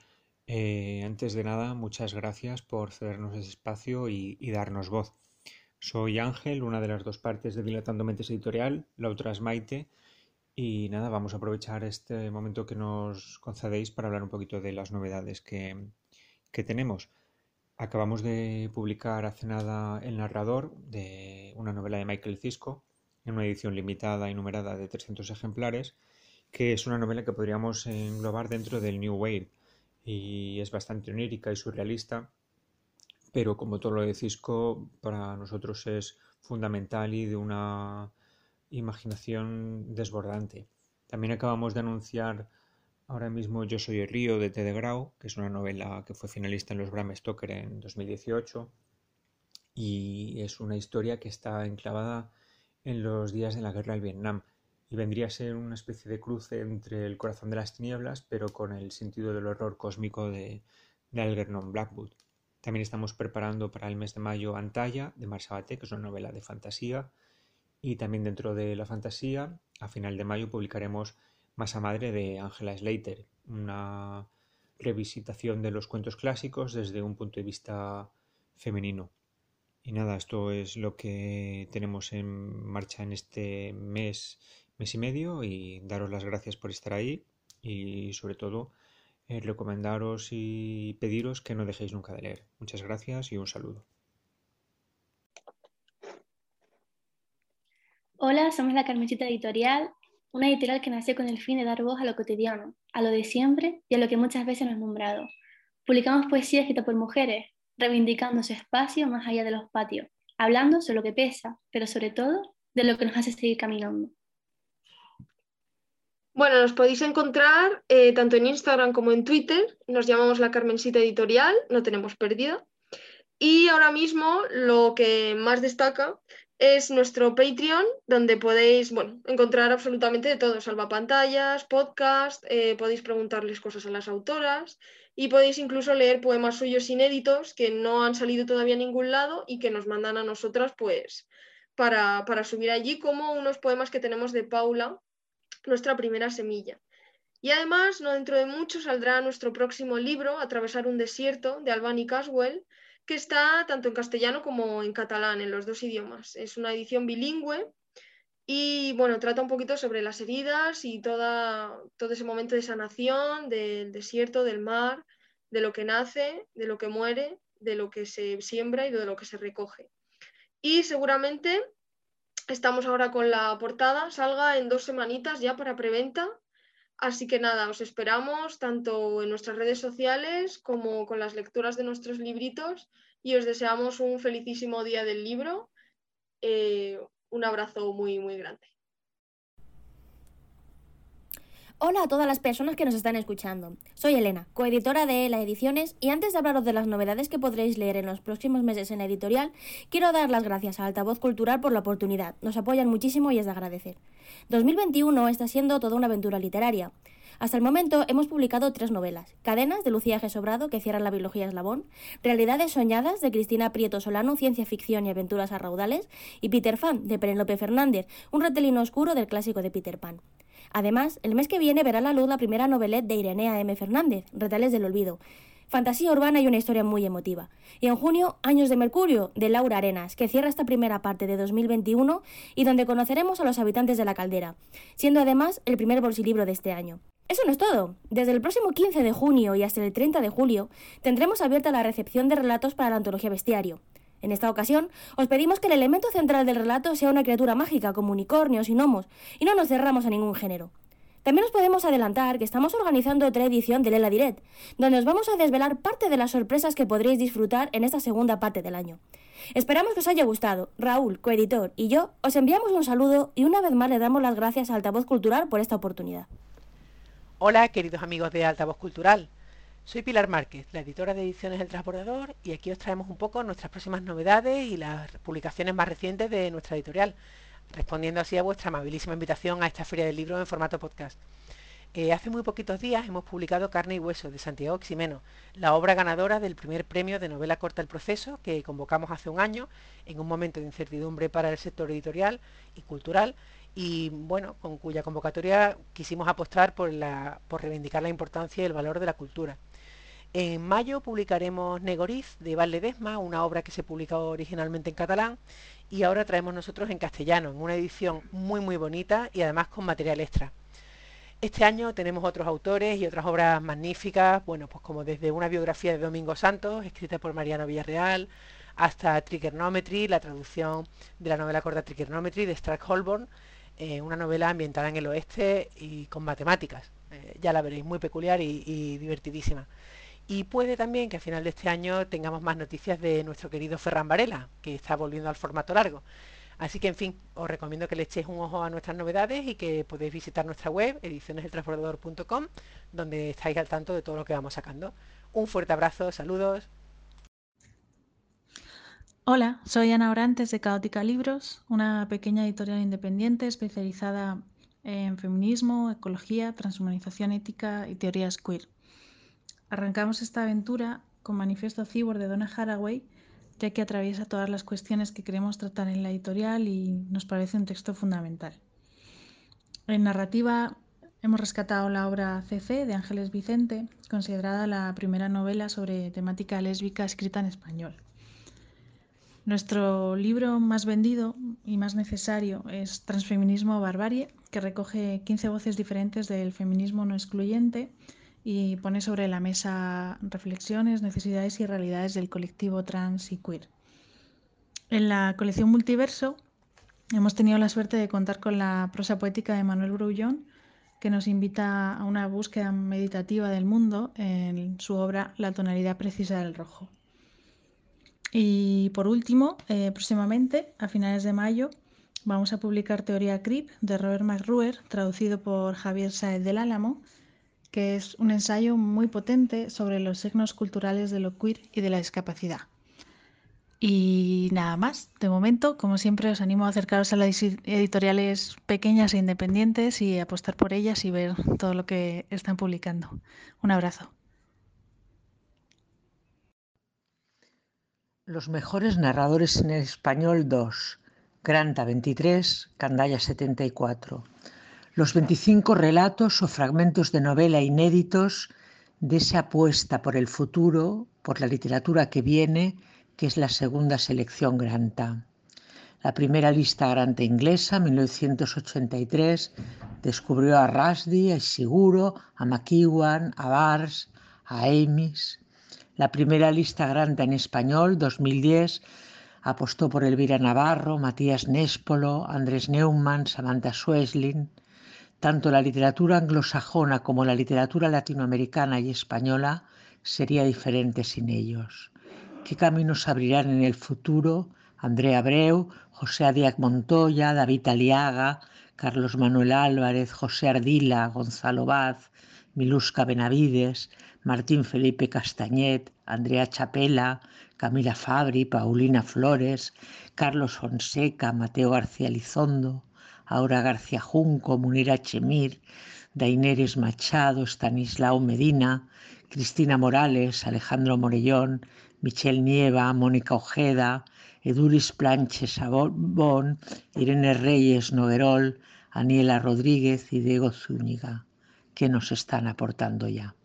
Eh, antes de nada, muchas gracias por cedernos ese espacio y, darnos voz. Soy Ángel, una de las dos partes de Dilatando Mentes Editorial, la otra es Maite, y nada, vamos a aprovechar este momento que nos concedéis para hablar un poquito de las novedades que, tenemos. Acabamos de publicar hace nada El narrador de una novela de Michael Cisco, en una edición limitada y numerada de 300 ejemplares, que es una novela que podríamos englobar dentro del New Wave y es bastante onírica y surrealista, pero como todo lo de Cisco, para nosotros es fundamental y de una imaginación desbordante. También acabamos de anunciar ahora mismo Yo soy el río de T. de Grau, que es una novela que fue finalista en los Bram Stoker en 2018 y es una historia que está enclavada en los días de la guerra del Vietnam y vendría a ser una especie de cruce entre El corazón de las tinieblas, pero con el sentido del horror cósmico de, Algernon Blackwood. También estamos preparando para el mes de mayo Antalla, de Marsabate, que es una novela de fantasía, y también dentro de la fantasía, a final de mayo publicaremos Masa Madre de Angela Slater, una revisitación de los cuentos clásicos desde un punto de vista femenino. Y nada, esto es lo que tenemos en marcha en este mes, mes y medio y daros las gracias por estar ahí y sobre todo eh, recomendaros y pediros que no dejéis nunca de leer. Muchas gracias y un saludo. Hola, somos la Carmencita Editorial, una editorial que nació con el fin de dar voz a lo cotidiano, a lo de siempre y a lo que muchas veces nos nombrado. Publicamos poesía escrita por mujeres, reivindicando su espacio más allá de los patios, hablando sobre lo que pesa, pero sobre todo de lo que nos hace seguir caminando. Bueno, nos podéis encontrar eh, tanto en Instagram como en Twitter. Nos llamamos la Carmencita Editorial, no tenemos pérdida. Y ahora mismo lo que más destaca es nuestro Patreon, donde podéis bueno, encontrar absolutamente de todo, salvapantallas, podcast, eh, podéis preguntarles cosas a las autoras y podéis incluso leer poemas suyos inéditos que no han salido todavía a ningún lado y que nos mandan a nosotras pues para, para subir allí, como unos poemas que tenemos de Paula, nuestra primera semilla. Y además, no dentro de mucho, saldrá nuestro próximo libro, Atravesar un desierto, de Albany Caswell, que está tanto en castellano como en catalán, en los dos idiomas. Es una edición bilingüe y bueno, trata un poquito sobre las heridas y toda, todo ese momento de sanación del desierto, del mar, de lo que nace, de lo que muere, de lo que se siembra y de lo que se recoge. Y seguramente estamos ahora con la portada, salga en dos semanitas ya para preventa. Así que nada, os esperamos tanto en nuestras redes sociales como con las lecturas de nuestros libritos y os deseamos un felicísimo día del libro. Eh, un abrazo muy, muy grande. Hola a todas las personas que nos están escuchando. Soy Elena, coeditora de ELA Ediciones, y antes de hablaros de las novedades que podréis leer en los próximos meses en la editorial, quiero dar las gracias a Altavoz Cultural por la oportunidad. Nos apoyan muchísimo y es de agradecer. 2021 está siendo toda una aventura literaria. Hasta el momento hemos publicado tres novelas. Cadenas, de Lucía G. Sobrado, que cierra la biología eslabón. Realidades soñadas, de Cristina Prieto Solano, ciencia ficción y aventuras a raudales. Y Peter Pan, de Penélope Fernández, un retelino oscuro del clásico de Peter Pan. Además, el mes que viene verá la luz la primera novelette de Irenea M. Fernández, Retales del Olvido. Fantasía urbana y una historia muy emotiva. Y en junio, Años de Mercurio, de Laura Arenas, que cierra esta primera parte de 2021 y donde conoceremos a los habitantes de la caldera, siendo además el primer bolsilibro de este año. Eso no es todo. Desde el próximo 15 de junio y hasta el 30 de julio tendremos abierta la recepción de relatos para la antología Bestiario. En esta ocasión, os pedimos que el elemento central del relato sea una criatura mágica como unicornios y gnomos, y no nos cerramos a ningún género. También os podemos adelantar que estamos organizando otra edición de Lela Direct, donde os vamos a desvelar parte de las sorpresas que podréis disfrutar en esta segunda parte del año. Esperamos que os haya gustado. Raúl, coeditor, y yo os enviamos un saludo y una vez más le damos las gracias a Altavoz Cultural por esta oportunidad. Hola, queridos amigos de Altavoz Cultural. Soy Pilar Márquez, la editora de Ediciones El Transbordador, y aquí os traemos un poco nuestras próximas novedades y las publicaciones más recientes de nuestra editorial. respondiendo así a vuestra amabilísima invitación a esta feria del libro en formato podcast. Eh, hace muy poquitos días hemos publicado Carne y Hueso de Santiago Ximeno, la obra ganadora del primer premio de novela corta El Proceso que convocamos hace un año en un momento de incertidumbre para el sector editorial y cultural y bueno, con cuya convocatoria quisimos apostar por, la, por reivindicar la importancia y el valor de la cultura. En mayo publicaremos Negoriz de Desma, una obra que se publicó originalmente en catalán y ahora traemos nosotros en castellano, en una edición muy muy bonita y además con material extra. Este año tenemos otros autores y otras obras magníficas, bueno, pues como desde una biografía de Domingo Santos, escrita por Mariano Villarreal, hasta Trigonometry, la traducción de la novela corta Trigonometry de Strack Holborn, eh, una novela ambientada en el oeste y con matemáticas. Eh, ya la veréis, muy peculiar y, divertidísima. Y puede también que a final de este año tengamos más noticias de nuestro querido Ferran Varela, que está volviendo al formato largo. Así que, en fin, os recomiendo que le echéis un ojo a nuestras novedades y que podéis visitar nuestra web, edicioneseltransbordador.com, donde estáis al tanto de todo lo que vamos sacando. Un fuerte abrazo, saludos. Hola, soy Ana Orantes de Caótica Libros, una pequeña editorial independiente especializada en feminismo, ecología, transhumanización ética y teorías queer. Arrancamos esta aventura con Manifiesto Cibor de Donna Haraway ya que atraviesa todas las cuestiones que queremos tratar en la editorial y nos parece un texto fundamental. En narrativa hemos rescatado la obra CC de Ángeles Vicente, considerada la primera novela sobre temática lésbica escrita en español. Nuestro libro más vendido y más necesario es Transfeminismo Barbarie, que recoge 15 voces diferentes del feminismo no excluyente y pone sobre la mesa reflexiones, necesidades y realidades del colectivo trans y queer. En la colección Multiverso hemos tenido la suerte de contar con la prosa poética de Manuel Brullón, que nos invita a una búsqueda meditativa del mundo en su obra La tonalidad precisa del rojo. Y por último, eh, próximamente, a finales de mayo, vamos a publicar Teoría Crip de Robert McRuer, traducido por Javier Saez del Álamo, que es un ensayo muy potente sobre los signos culturales de lo queer y de la discapacidad. Y nada más, de momento, como siempre, os animo a acercaros a las editoriales pequeñas e independientes y apostar por ellas y ver todo lo que están publicando. Un abrazo. Los mejores narradores en español 2. Granta 23, Candaya 74 los 25 relatos o fragmentos de novela inéditos de esa apuesta por el futuro, por la literatura que viene, que es la segunda selección Granta. La primera lista Granta inglesa, 1983, descubrió a Rushdie, a Isiguro, a McEwan, a Bars, a Amis. La primera lista Granta en español, 2010, apostó por Elvira Navarro, Matías Néspolo, Andrés Neumann, Samantha Sueslin. Tanto la literatura anglosajona como la literatura latinoamericana y española sería diferente sin ellos. ¿Qué caminos abrirán en el futuro Andrea Abreu, José Adiac Montoya, David Aliaga, Carlos Manuel Álvarez, José Ardila, Gonzalo Baz, Milusca Benavides, Martín Felipe Castañet, Andrea Chapela, Camila Fabri, Paulina Flores, Carlos Fonseca, Mateo García Lizondo, Aura García Junco, Munira Chemir, Daineres Machado, Stanislao Medina, Cristina Morales, Alejandro Morellón, Michelle Nieva, Mónica Ojeda, Eduris Planches Sabón, Irene Reyes Noguerol, Aniela Rodríguez y Diego Zúñiga, que nos están aportando ya.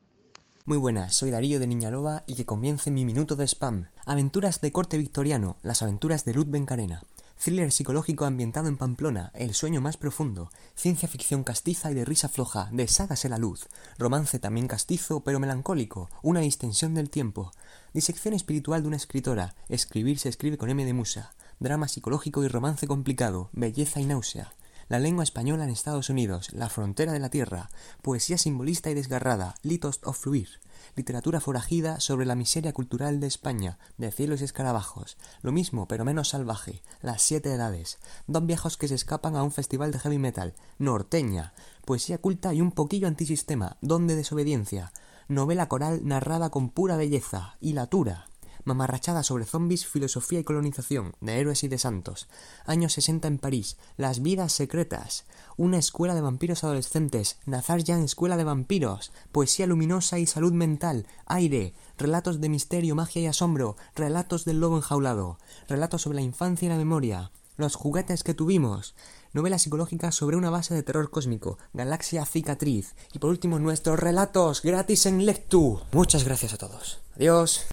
Muy buenas, soy Darío de Niña Loba y que comience mi minuto de spam. Aventuras de corte victoriano, las aventuras de Luz Bencarena thriller psicológico ambientado en Pamplona, El sueño más profundo, ciencia ficción castiza y de risa floja, de Ságase la luz, romance también castizo pero melancólico, una distensión del tiempo, disección espiritual de una escritora, escribir se escribe con M de musa, drama psicológico y romance complicado, belleza y náusea, la lengua española en Estados Unidos, la frontera de la tierra, poesía simbolista y desgarrada, litos of fluir, literatura forajida sobre la miseria cultural de España, de cielos y escarabajos, lo mismo pero menos salvaje, las siete edades, dos viejos que se escapan a un festival de heavy metal, norteña, poesía culta y un poquillo antisistema, don de desobediencia, novela coral narrada con pura belleza, y latura, Mamarrachada sobre zombies, filosofía y colonización, de héroes y de santos. Años 60 en París, Las vidas secretas. Una escuela de vampiros adolescentes, Nazarjan Escuela de Vampiros. Poesía luminosa y salud mental, aire. Relatos de misterio, magia y asombro. Relatos del lobo enjaulado. Relatos sobre la infancia y la memoria. Los juguetes que tuvimos novela psicológica sobre una base de terror cósmico, Galaxia Cicatriz y por último nuestros relatos gratis en Lectu. Muchas gracias a todos. Adiós.